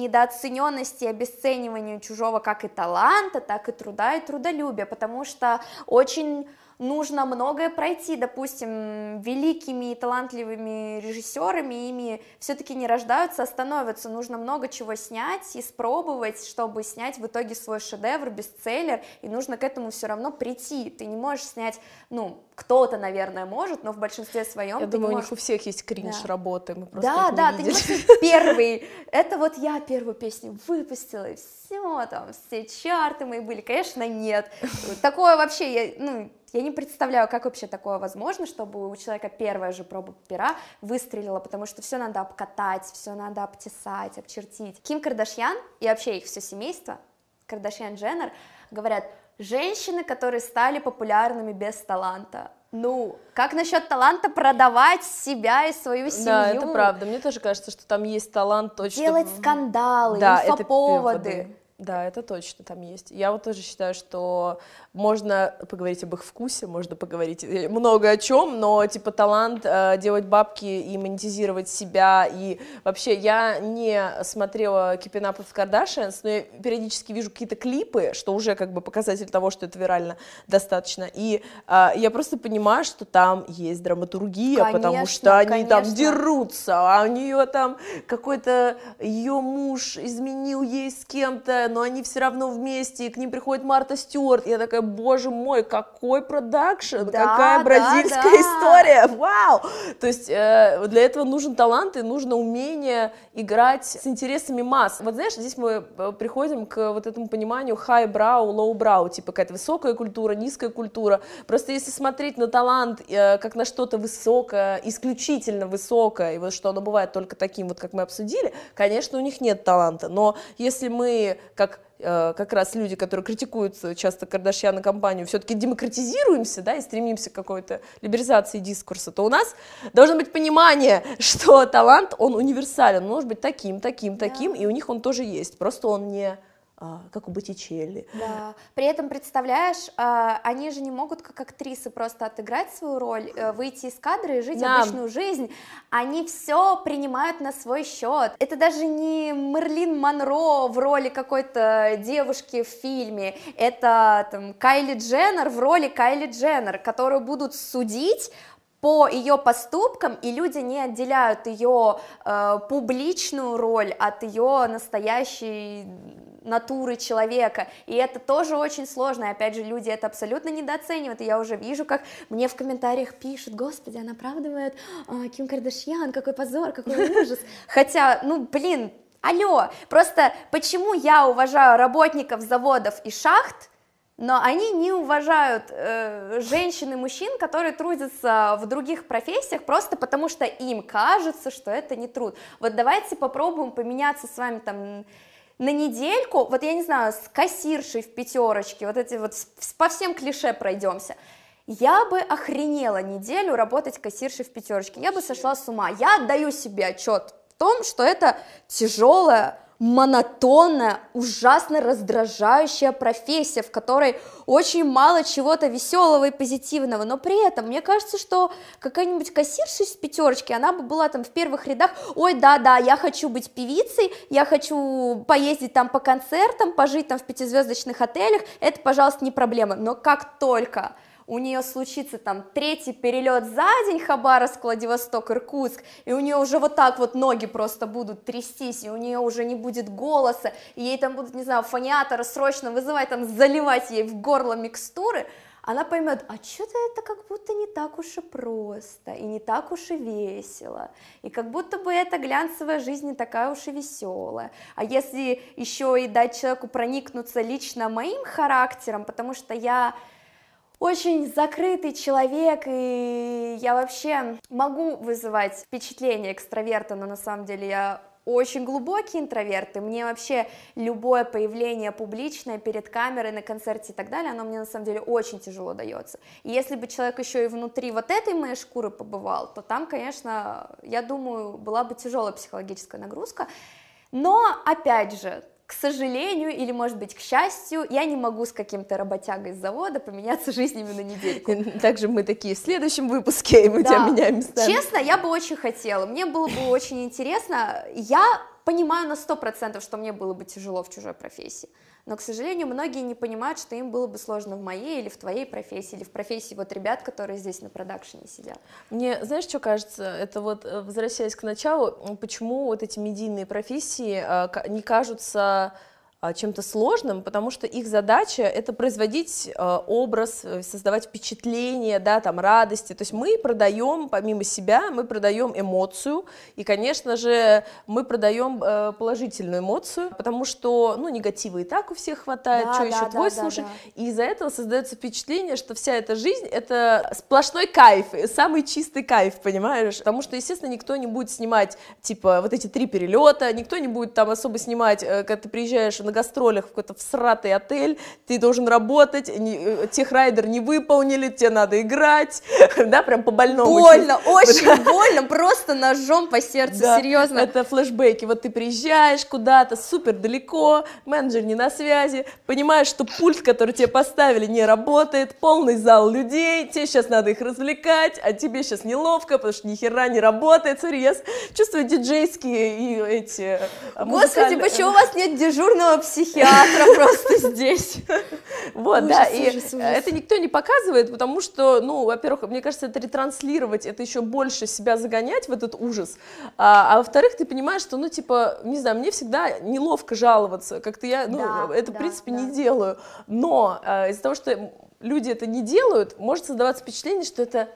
недооцененность и обесценивание чужого как и таланта, так и труда и трудолюбия, потому что очень нужно многое пройти, допустим, великими и талантливыми режиссерами, ими все-таки не рождаются, а становятся. Нужно много чего снять, испробовать, чтобы снять в итоге свой шедевр, бестселлер, и нужно к этому все равно прийти. Ты не можешь снять, ну, кто-то, наверное, может, но в большинстве своем Я думаю, не у можешь них у всех есть кринж Да. работы, мы просто да, их не да, ты не видели. можешь первый. Это вот я первую песню выпустила, и все, там, все чарты мои были. Конечно, нет. Такое вообще, я, ну, я не представляю, как вообще такое возможно, чтобы у человека первая же проба пера выстрелила, потому что все надо обкатать, все надо обтесать, обчертить. Ким Кардашьян и вообще их все семейство, Кардашьян Дженнер, говорят, Женщины, которые стали популярными без таланта. Ну, как насчет таланта продавать себя и свою семью? Да, это правда. Мне тоже кажется, что там есть талант точно. Делать скандалы, да, инфоповоды. Это да, это точно там есть. Я вот тоже считаю, что можно поговорить об их вкусе, можно поговорить э, много о чем, но типа талант э, делать бабки и монетизировать себя и вообще я не смотрела Keeping with Kardashians, но я периодически вижу какие-то клипы, что уже как бы показатель того, что это вирально достаточно, и э, я просто понимаю, что там есть драматургия, конечно, потому что они конечно. там дерутся, а у нее там какой-то ее муж изменил ей с кем-то, но они все равно вместе, и к ним приходит Марта Стюарт, я такая, боже мой, какой продакшн, да, какая бразильская да, да. история, вау! То есть э, для этого нужен талант и нужно умение играть с интересами масс. Вот знаешь, здесь мы э, приходим к вот этому пониманию high brow, low brow, типа какая-то высокая культура, низкая культура. Просто если смотреть на талант э, как на что-то высокое, исключительно высокое, и вот что оно бывает только таким, вот как мы обсудили, конечно, у них нет таланта. Но если мы, как Э, как раз люди, которые критикуют часто Кардашьяна компанию, все-таки демократизируемся, да, и стремимся к какой-то либерализации дискурса, то у нас должно быть понимание, что талант, он универсален, он может быть таким, таким, таким, да. и у них он тоже есть, просто он не как у Боттичелли. Да. При этом, представляешь, а, они же не могут как актрисы просто отыграть свою роль, э, выйти из кадра и жить да. обычную жизнь. Они все принимают на свой счет. Это даже не Мерлин Монро в роли какой-то девушки в фильме. Это там, Кайли Дженнер в роли Кайли Дженнер, которую будут судить по ее поступкам, и люди не отделяют ее э, публичную роль от ее настоящей натуры человека, и это тоже очень сложно, и опять же, люди это абсолютно недооценивают, и я уже вижу, как мне в комментариях пишут, господи, она оправдывает а, Ким Кардашьян, какой позор, какой ужас, хотя, ну, блин, алло, просто почему я уважаю работников заводов и шахт, но они не уважают э, женщин и мужчин, которые трудятся в других профессиях, просто потому что им кажется, что это не труд. Вот давайте попробуем поменяться с вами там на недельку, вот я не знаю, с кассиршей в пятерочке, вот эти вот по всем клише пройдемся, я бы охренела неделю работать кассиршей в пятерочке, я бы сошла с ума. Я отдаю себе отчет в том, что это тяжелая монотонная, ужасно раздражающая профессия, в которой очень мало чего-то веселого и позитивного, но при этом мне кажется, что какая-нибудь кассирша из пятерочки, она бы была там в первых рядах, ой, да-да, я хочу быть певицей, я хочу поездить там по концертам, пожить там в пятизвездочных отелях, это, пожалуйста, не проблема, но как только у нее случится там третий перелет за день Хабаровск, Владивосток, Иркутск, и у нее уже вот так вот ноги просто будут трястись, и у нее уже не будет голоса, и ей там будут, не знаю, фониатора срочно вызывать, там заливать ей в горло микстуры, она поймет, а что-то это как будто не так уж и просто, и не так уж и весело, и как будто бы эта глянцевая жизнь не такая уж и веселая. А если еще и дать человеку проникнуться лично моим характером, потому что я очень закрытый человек, и я вообще могу вызывать впечатление экстраверта, но на самом деле я очень глубокий интроверт, и мне вообще любое появление публичное перед камерой, на концерте и так далее, оно мне на самом деле очень тяжело дается. И если бы человек еще и внутри вот этой моей шкуры побывал, то там, конечно, я думаю, была бы тяжелая психологическая нагрузка. Но, опять же, к сожалению, или, может быть, к счастью, я не могу с каким-то работягой из завода поменяться жизнями на недельку. Также мы такие в следующем выпуске, и мы да. тебя меняем местами. Честно, я бы очень хотела, мне было бы очень интересно. Я понимаю на сто процентов, что мне было бы тяжело в чужой профессии но, к сожалению, многие не понимают, что им было бы сложно в моей или в твоей профессии, или в профессии вот ребят, которые здесь на продакшене сидят. Мне, знаешь, что кажется, это вот, э, возвращаясь к началу, почему вот эти медийные профессии э, не кажутся чем-то сложным, потому что их задача это производить э, образ, э, создавать впечатление, да, там радости. То есть мы продаем помимо себя, мы продаем эмоцию, и, конечно же, мы продаем э, положительную эмоцию, потому что, ну, негатива и так у всех хватает, да, что да, еще да, твой да, слушать, да. и из-за этого создается впечатление, что вся эта жизнь это сплошной кайф, самый чистый кайф, понимаешь? Потому что, естественно, никто не будет снимать типа вот эти три перелета, никто не будет там особо снимать, когда ты приезжаешь на гастролях в какой-то всратый отель, ты должен работать, не, э, техрайдер не выполнили, тебе надо играть, да, прям по больному. Больно, очень больно, просто ножом по сердцу, Да, серьезно. Это флешбеки. Вот ты приезжаешь куда-то супер далеко, менеджер не на связи, понимаешь, что пульт, который тебе поставили, не работает, полный зал людей, тебе сейчас надо их развлекать, а тебе сейчас неловко, потому что ни хера не работает. Смотри, я с- чувствую диджейские и эти э, Господи, почему у вас нет дежурного психиатра просто здесь? Вот, да, и это никто не показывает, потому что, ну, во-первых, мне кажется, это ретранслировать, это еще больше себя загонять в этот ужас, а, а во-вторых, ты понимаешь, что, ну, типа, не знаю, мне всегда неловко жаловаться, как-то я, ну, это, в принципе, не делаю, но а, из-за того, что люди это не делают, может создаваться впечатление, что это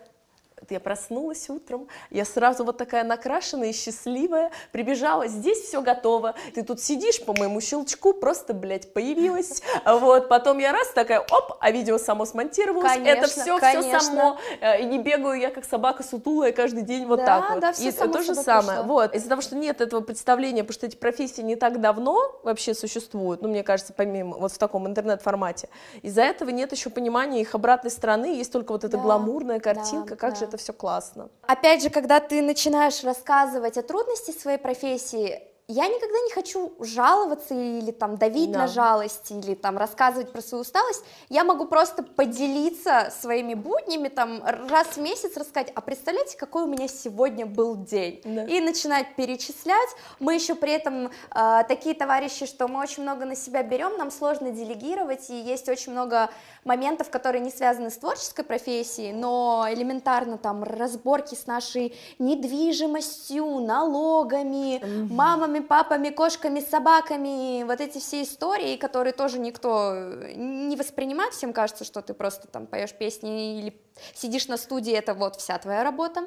вот я проснулась утром, я сразу вот такая накрашенная и счастливая, прибежала, здесь все готово, ты тут сидишь по моему щелчку, просто, блядь, появилась, вот, потом я раз такая, оп, а видео само смонтировалось, это Конечно, все, все конечно. само, э, и не бегаю я как собака сутулая каждый день вот Да, так вот, да, всё и само то же самое, пришло. вот, из-за того, что нет этого представления, потому что эти профессии не так давно вообще существуют, ну, мне кажется, помимо, вот в таком интернет-формате, из-за этого нет еще понимания их обратной стороны, есть только вот эта Да, гламурная да, картинка, как же да. это все классно. Опять же, когда ты начинаешь рассказывать о трудности своей профессии, я никогда не хочу жаловаться или там давить Да. на жалость или там рассказывать про свою усталость. Я могу просто поделиться своими буднями, там раз в месяц рассказать, а представляете, какой у меня сегодня был день? Да. И начинать перечислять. Мы еще при этом э, такие товарищи, что мы очень много на себя берем, нам сложно делегировать, и есть очень много моментов, которые не связаны с творческой профессией, но элементарно там разборки с нашей недвижимостью, налогами, мамами, папами, кошками, собаками, вот эти все истории, которые тоже никто не воспринимает, всем кажется, что ты просто там поешь песни или сидишь на студии, это вот вся твоя работа.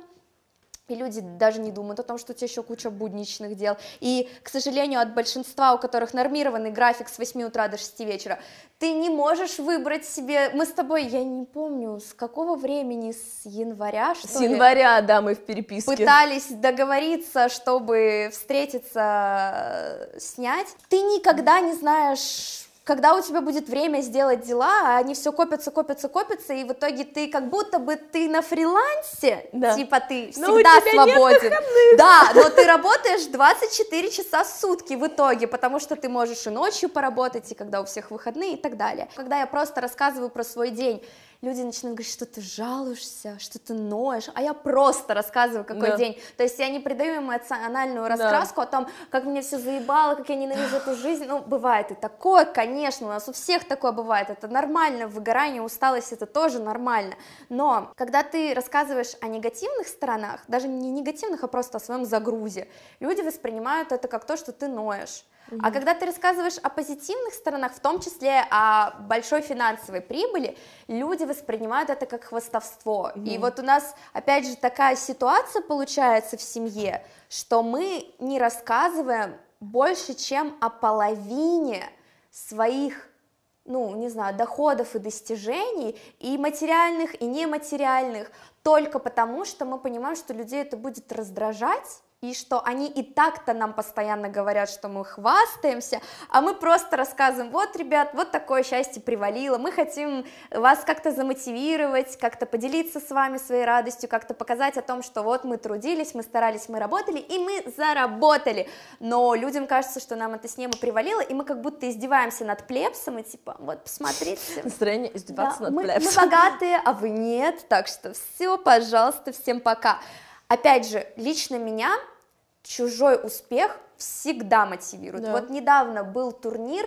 И люди даже не думают о том, что у тебя еще куча будничных дел. И, к сожалению, от большинства, у которых нормированный график с 8 утра до 6 вечера, ты не можешь выбрать себе... Мы с тобой, я не помню, с какого времени, с января, что С ли? января, да, мы в переписке. пытались договориться, чтобы встретиться, снять. Ты никогда не знаешь, когда у тебя будет время сделать дела, а они все копятся, копятся, копятся, и в итоге ты как будто бы ты на фрилансе, Да. типа ты Но у всегда тебя нет свободен. да, но ты работаешь 24 часа в сутки в итоге, потому что ты можешь и ночью поработать, и когда у всех выходные и так далее. Когда я просто рассказываю про свой день, люди начинают говорить, что ты жалуешься, что ты ноешь, а я просто рассказываю, какой Да. день. То есть я не придаю эмоциональную раскраску о том, как меня все заебало, как я ненавижу эту жизнь. Ну, бывает и такое, конечно, у нас у всех такое бывает. Это нормально, выгорание, усталость, это тоже нормально. Но когда ты рассказываешь о негативных сторонах, даже не негативных, а просто о своем загрузе, люди воспринимают это как то, что ты ноешь. А когда ты рассказываешь о позитивных сторонах, в том числе о большой финансовой прибыли, люди воспринимают это как хвастовство. И вот у нас, опять же, такая ситуация получается в семье, что мы не рассказываем больше, чем о половине своих ну, не знаю, доходов и достижений, и материальных, и нематериальных, только потому, что мы понимаем, что людей это будет раздражать, и что они и так-то нам постоянно говорят, что мы хвастаемся, а мы просто рассказываем, вот, ребят, вот такое счастье привалило, мы хотим вас как-то замотивировать, как-то поделиться с вами своей радостью, как-то показать о том, что вот мы трудились, мы старались, мы работали, и мы заработали, но людям кажется, что нам это с неба привалило, и мы как будто издеваемся над плебсом, и типа, вот, посмотрите, Настроение издеваться да, над мы, мы плебсом. богатые, а вы нет, так что все, пожалуйста, всем пока. Опять же, лично меня чужой успех всегда мотивирует. Да. Вот недавно был турнир,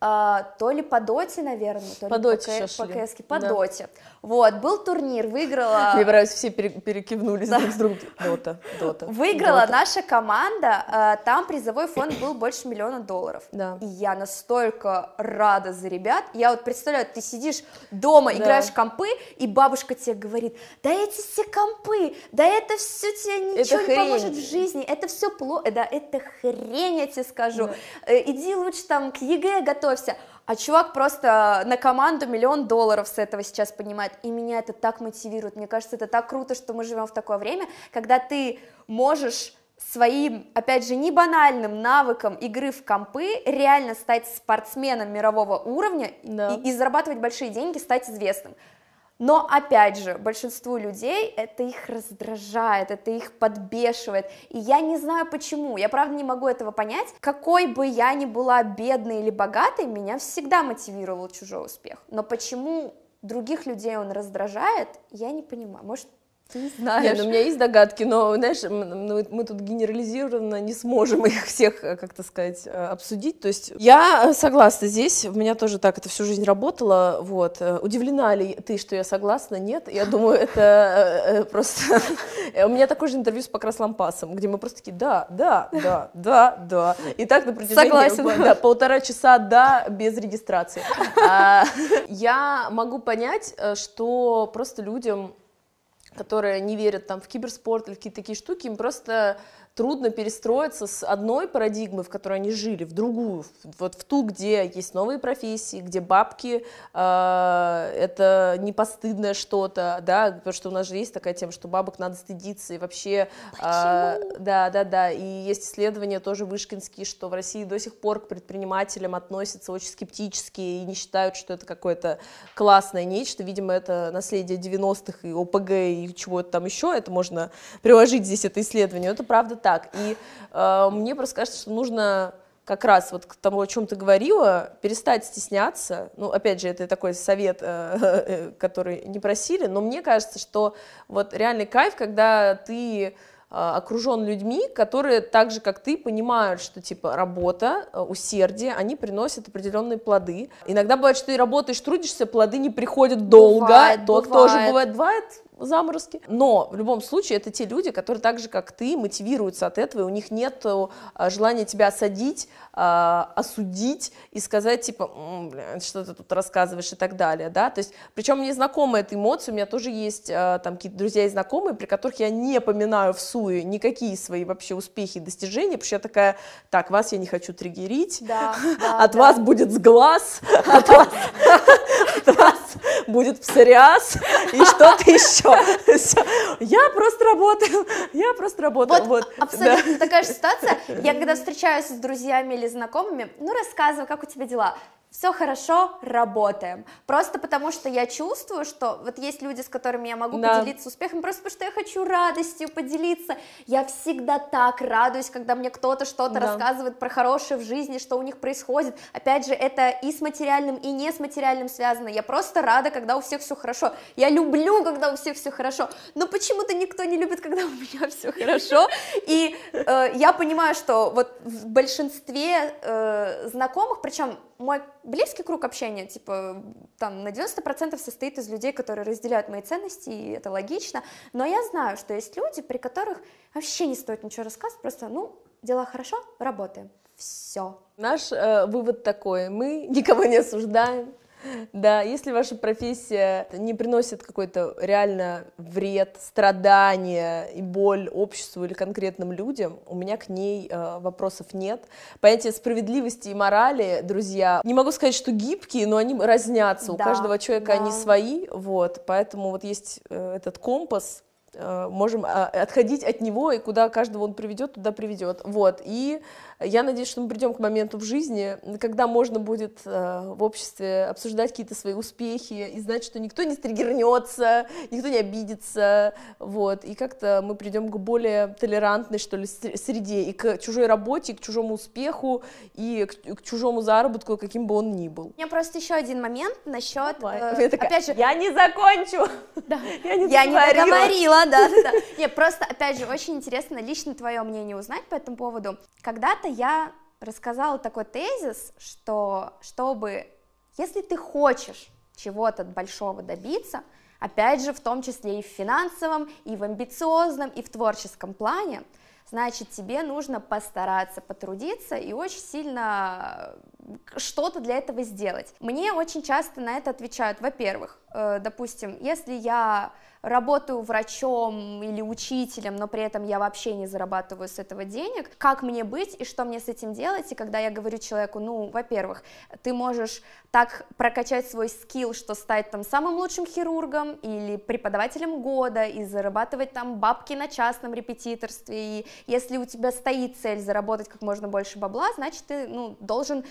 а, то ли по доте, наверное, то По ли доте по, по. КСке, по Да. доте. Вот, был турнир, выиграла... Мне нравится, все пере- перекивнулись друг с другом. Дота, дота. Выиграла наша команда, а, там призовой фонд был больше миллиона долларов. Да. И я настолько рада за ребят. Я вот представляю, ты сидишь дома, играешь в компы, и бабушка тебе говорит, да эти все компы, да это все тебе ничего не поможет в жизни, это все плохо, да это хрень, я тебе скажу. Э, Иди лучше там к ЕГЭ готовься. А чувак просто на команду миллион долларов с этого сейчас поднимает, и меня это так мотивирует. Мне кажется, это так круто, что мы живем в такое время, когда ты можешь своим, опять же, не банальным навыком игры в компы реально стать спортсменом мирового уровня да. и, и зарабатывать большие деньги, стать известным. Но опять же, большинству людей это их раздражает, это их подбешивает. И я не знаю почему, я правда не могу этого понять. Какой бы я ни была бедной или богатой, меня всегда мотивировал чужой успех. Но почему других людей он раздражает, я не понимаю. Может, ты знаешь. Нет, ну, у меня есть догадки, но, знаешь, мы, мы тут генерализированно не сможем их всех, э, как-то сказать, э, обсудить. То есть я согласна здесь, у меня тоже так это всю жизнь работало, вот. Э, удивлена ли ты, что я согласна? Нет, я думаю, это просто... У меня такое же интервью с Покрас Лампасом, где мы просто такие, да, да, да, да, да. И так на протяжении да, полтора часа, да, без регистрации. А, я могу понять, что просто людям которые не верят там в киберспорт или какие-то такие штуки, им просто трудно перестроиться с одной парадигмы, в которой они жили, в другую, вот в ту, где есть новые профессии, где бабки э, это не постыдное что-то, да, потому что у нас же есть такая тема, что бабок надо стыдиться и вообще, э, да, да, да, и есть исследования тоже вышкинские, что в России до сих пор к предпринимателям относятся очень скептически и не считают, что это какое-то классное нечто, видимо, это наследие 90-х и ОПГ и чего-то там еще, это можно приложить здесь это исследование, это правда так так. И э, мне просто кажется, что нужно как раз вот к тому, о чем ты говорила, перестать стесняться. Ну, опять же, это такой совет, э, э, который не просили, но мне кажется, что вот реальный кайф, когда ты э, окружен людьми, которые так же, как ты, понимают, что типа работа, усердие, они приносят определенные плоды. Иногда бывает, что ты работаешь, трудишься, плоды не приходят долго. Бывает, то бывает. тоже бывает, бывает заморозки. Но в любом случае это те люди, которые так же, как ты, мотивируются от этого, и у них нет а, желания тебя осадить, а, осудить и сказать, типа, бля, что ты тут рассказываешь и так далее, да, то есть, причем мне знакома эта эмоция, у меня тоже есть а, там какие-то друзья и знакомые, при которых я не поминаю в суе никакие свои вообще успехи и достижения, потому что я такая, так, вас я не хочу триггерить, да, да, от да. вас будет сглаз, от вас будет псориаз и что-то еще. Я просто работаю, я просто работаю. Вот, абсолютно такая же ситуация. Я когда встречаюсь с друзьями или знакомыми, ну, рассказываю, как у тебя дела все хорошо, работаем. Просто потому что я чувствую, что вот есть люди, с которыми я могу да. поделиться успехом, просто потому что я хочу радостью поделиться. Я всегда так радуюсь, когда мне кто-то что-то да. рассказывает про хорошее в жизни, что у них происходит. Опять же, это и с материальным, и не с материальным связано. Я просто рада, когда у всех все хорошо. Я люблю, когда у всех все хорошо. Но почему-то никто не любит, когда у меня все хорошо. И э, я понимаю, что вот в большинстве э, знакомых, причем мой близкий круг общения, типа, там, на 90% состоит из людей, которые разделяют мои ценности, и это логично, но я знаю, что есть люди, при которых вообще не стоит ничего рассказывать, просто, ну, дела хорошо, работаем, все. Наш э, вывод такой, мы никого не осуждаем, да, если ваша профессия не приносит какой-то реально вред, страдания и боль обществу или конкретным людям, у меня к ней э, вопросов нет. Понятие справедливости и морали, друзья, не могу сказать, что гибкие, но они разнятся. Да, у каждого человека да. они свои, вот, поэтому вот есть э, этот компас, э, можем э, отходить от него, и куда каждого он приведет, туда приведет. Вот. И я надеюсь, что мы придем к моменту в жизни, когда можно будет э, в обществе обсуждать какие-то свои успехи и знать, что никто не стригернется, никто не обидится, вот, и как-то мы придем к более толерантной, что ли, среде, и к чужой работе, и к чужому успеху, и к, к чужому заработку, каким бы он ни был. У меня просто еще один момент насчет, э, такая, опять же, я не закончу, да. я не я не договорила, да, да, да. Нет, просто, опять же, очень интересно лично твое мнение узнать по этому поводу. Когда-то я рассказала такой тезис, что чтобы, если ты хочешь чего-то большого добиться, опять же, в том числе и в финансовом, и в амбициозном, и в творческом плане, значит, тебе нужно постараться потрудиться и очень сильно что-то для этого сделать. Мне очень часто на это отвечают, во-первых, э, допустим, если я работаю врачом или учителем, но при этом я вообще не зарабатываю с этого денег, как мне быть и что мне с этим делать, и когда я говорю человеку, ну, во-первых, ты можешь так прокачать свой скилл, что стать там самым лучшим хирургом или преподавателем года и зарабатывать там бабки на частном репетиторстве, и если у тебя стоит цель заработать как можно больше бабла, значит, ты, ну, должен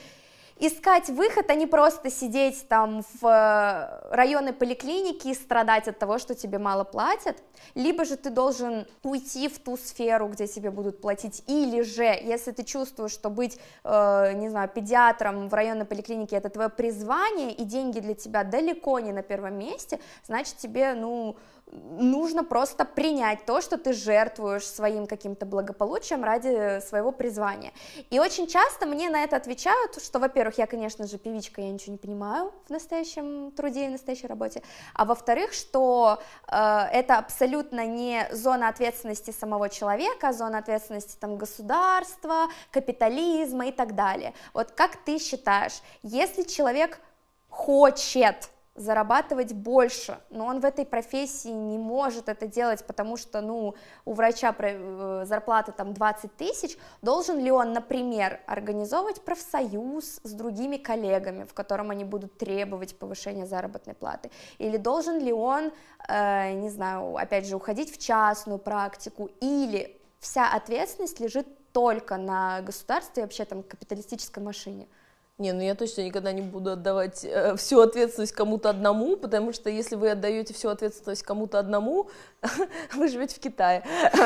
искать выход, а не просто сидеть там в э, районе поликлиники и страдать от того, что тебе мало платят, либо же ты должен уйти в ту сферу, где тебе будут платить, или же, если ты чувствуешь, что быть, э, не знаю, педиатром в районной поликлинике это твое призвание, и деньги для тебя далеко не на первом месте, значит тебе, ну, нужно просто принять то, что ты жертвуешь своим каким-то благополучием ради своего призвания. И очень часто мне на это отвечают, что, во-первых, я, конечно же, певичка, я ничего не понимаю в настоящем труде и в настоящей работе, а во-вторых, что э, это абсолютно не зона ответственности самого человека, а зона ответственности там государства, капитализма и так далее. Вот как ты считаешь, если человек хочет зарабатывать больше, но он в этой профессии не может это делать, потому что, ну, у врача э, зарплата там 20 тысяч, должен ли он, например, организовывать профсоюз с другими коллегами, в котором они будут требовать повышения заработной платы, или должен ли он, э, не знаю, опять же, уходить в частную практику, или вся ответственность лежит только на государстве вообще там капиталистической машине. Не, ну я точно никогда не буду отдавать э, всю ответственность кому-то одному, потому что если вы отдаете всю ответственность кому-то одному, вы живете в Китае.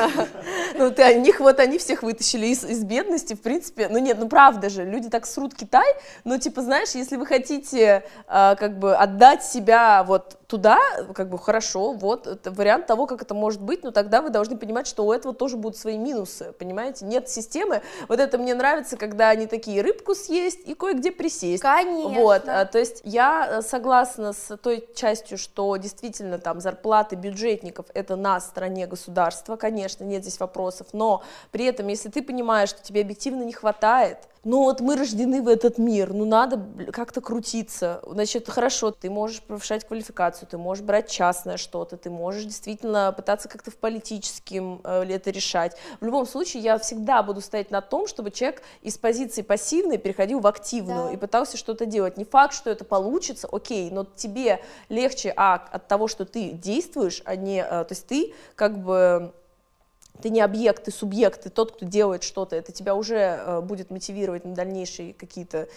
Ну, ты, о них вот они всех вытащили из, бедности, в принципе. Ну нет, ну правда же, люди так срут Китай, но типа, знаешь, если вы хотите э, как бы отдать себя вот туда, как бы хорошо, вот вариант того, как это может быть, но тогда вы должны понимать, что у этого тоже будут свои минусы, понимаете? Нет системы. Вот это мне нравится, когда они такие рыбку съесть и кое где присесть. Конечно. Вот, а, то есть я э, согласна с той частью, что действительно там зарплаты бюджетников это на стороне государства, конечно, нет здесь вопросов, но при этом, если ты понимаешь, что тебе объективно не хватает, ну вот мы рождены в этот мир, ну надо как-то крутиться. Значит, хорошо, ты можешь повышать квалификацию, ты можешь брать частное что-то, ты можешь действительно пытаться как-то в политическом э, это решать. В любом случае, я всегда буду стоять на том, чтобы человек из позиции пассивной переходил в активную да. и пытался что-то делать. Не факт, что это получится, окей, но тебе легче а, от того, что ты действуешь, а не, э, то есть ты как бы ты не объект, ты субъект, ты тот, кто делает что-то, это тебя уже э, будет мотивировать на дальнейшие какие-то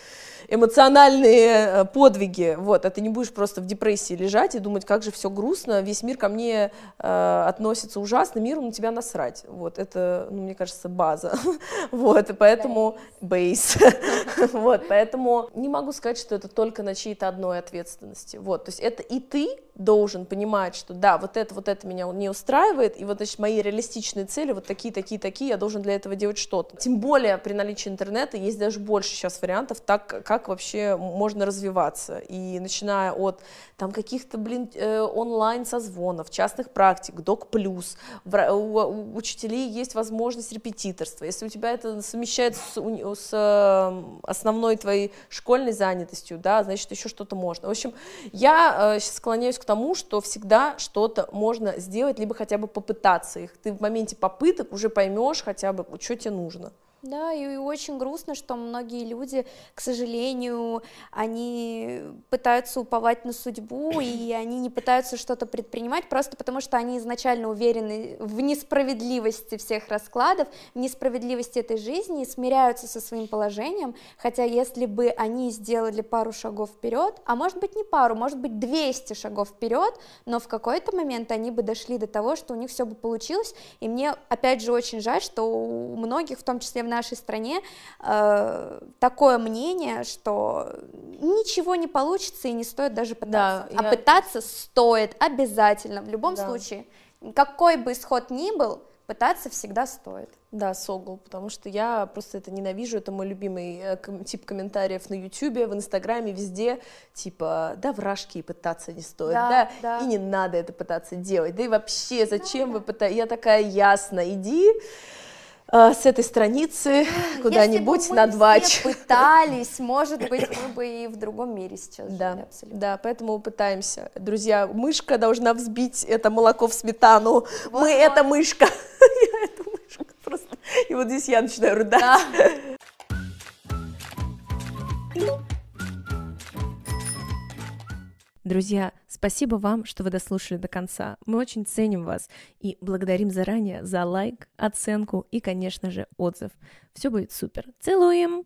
эмоциональные э, подвиги, вот, а ты не будешь просто в депрессии лежать и думать, как же все грустно, весь мир ко мне э, относится ужасно, миру на тебя насрать, вот, это, ну, мне кажется, база, вот, и поэтому, бейс, вот, поэтому не могу сказать, что это только на чьей-то одной ответственности, вот, то есть это и ты должен понимать, что да, вот это, вот это меня не устраивает, и вот, значит, мои реалистичные цели вот такие, такие, такие, я должен для этого делать что-то. Тем более при наличии интернета есть даже больше сейчас вариантов, так, как вообще можно развиваться. И начиная от там каких-то, блин, э, онлайн-созвонов, частных практик, док плюс, у, учителей есть возможность репетиторства. Если у тебя это совмещается с, с э, основной твоей школьной занятостью, да, значит, еще что-то можно. В общем, я э, склоняюсь к тому, что всегда что-то можно сделать, либо хотя бы попытаться их. Ты в моменте попыток уже поймешь хотя бы, что тебе нужно. Да, и очень грустно, что многие люди, к сожалению, они пытаются уповать на судьбу, и они не пытаются что-то предпринимать, просто потому что они изначально уверены в несправедливости всех раскладов, в несправедливости этой жизни, и смиряются со своим положением, хотя если бы они сделали пару шагов вперед, а может быть не пару, может быть 200 шагов вперед, но в какой-то момент они бы дошли до того, что у них все бы получилось, и мне, опять же, очень жаль, что у многих, в том числе в нашей стране э, такое мнение, что ничего не получится и не стоит даже пытаться. Да, а я... пытаться стоит обязательно, в любом да. случае. Какой бы исход ни был, пытаться всегда стоит. Да, согл, потому что я просто это ненавижу, это мой любимый э, тип комментариев на ютюбе, в инстаграме, везде, типа, да, вражки пытаться не стоит, да, да, да. и не надо это пытаться делать, да и вообще, зачем да, вы пытаетесь, я такая, ясно, иди, с этой страницы куда-нибудь на два часа. пытались, может быть, мы бы и в другом мире сейчас да, жили, абсолютно. Да, поэтому пытаемся. Друзья, мышка должна взбить это молоко в сметану. Вот мы это мышка. Я это мышка просто. И вот здесь я начинаю рыдать. Да. Друзья, спасибо вам, что вы дослушали до конца. Мы очень ценим вас и благодарим заранее за лайк, оценку и, конечно же, отзыв. Все будет супер. Целуем!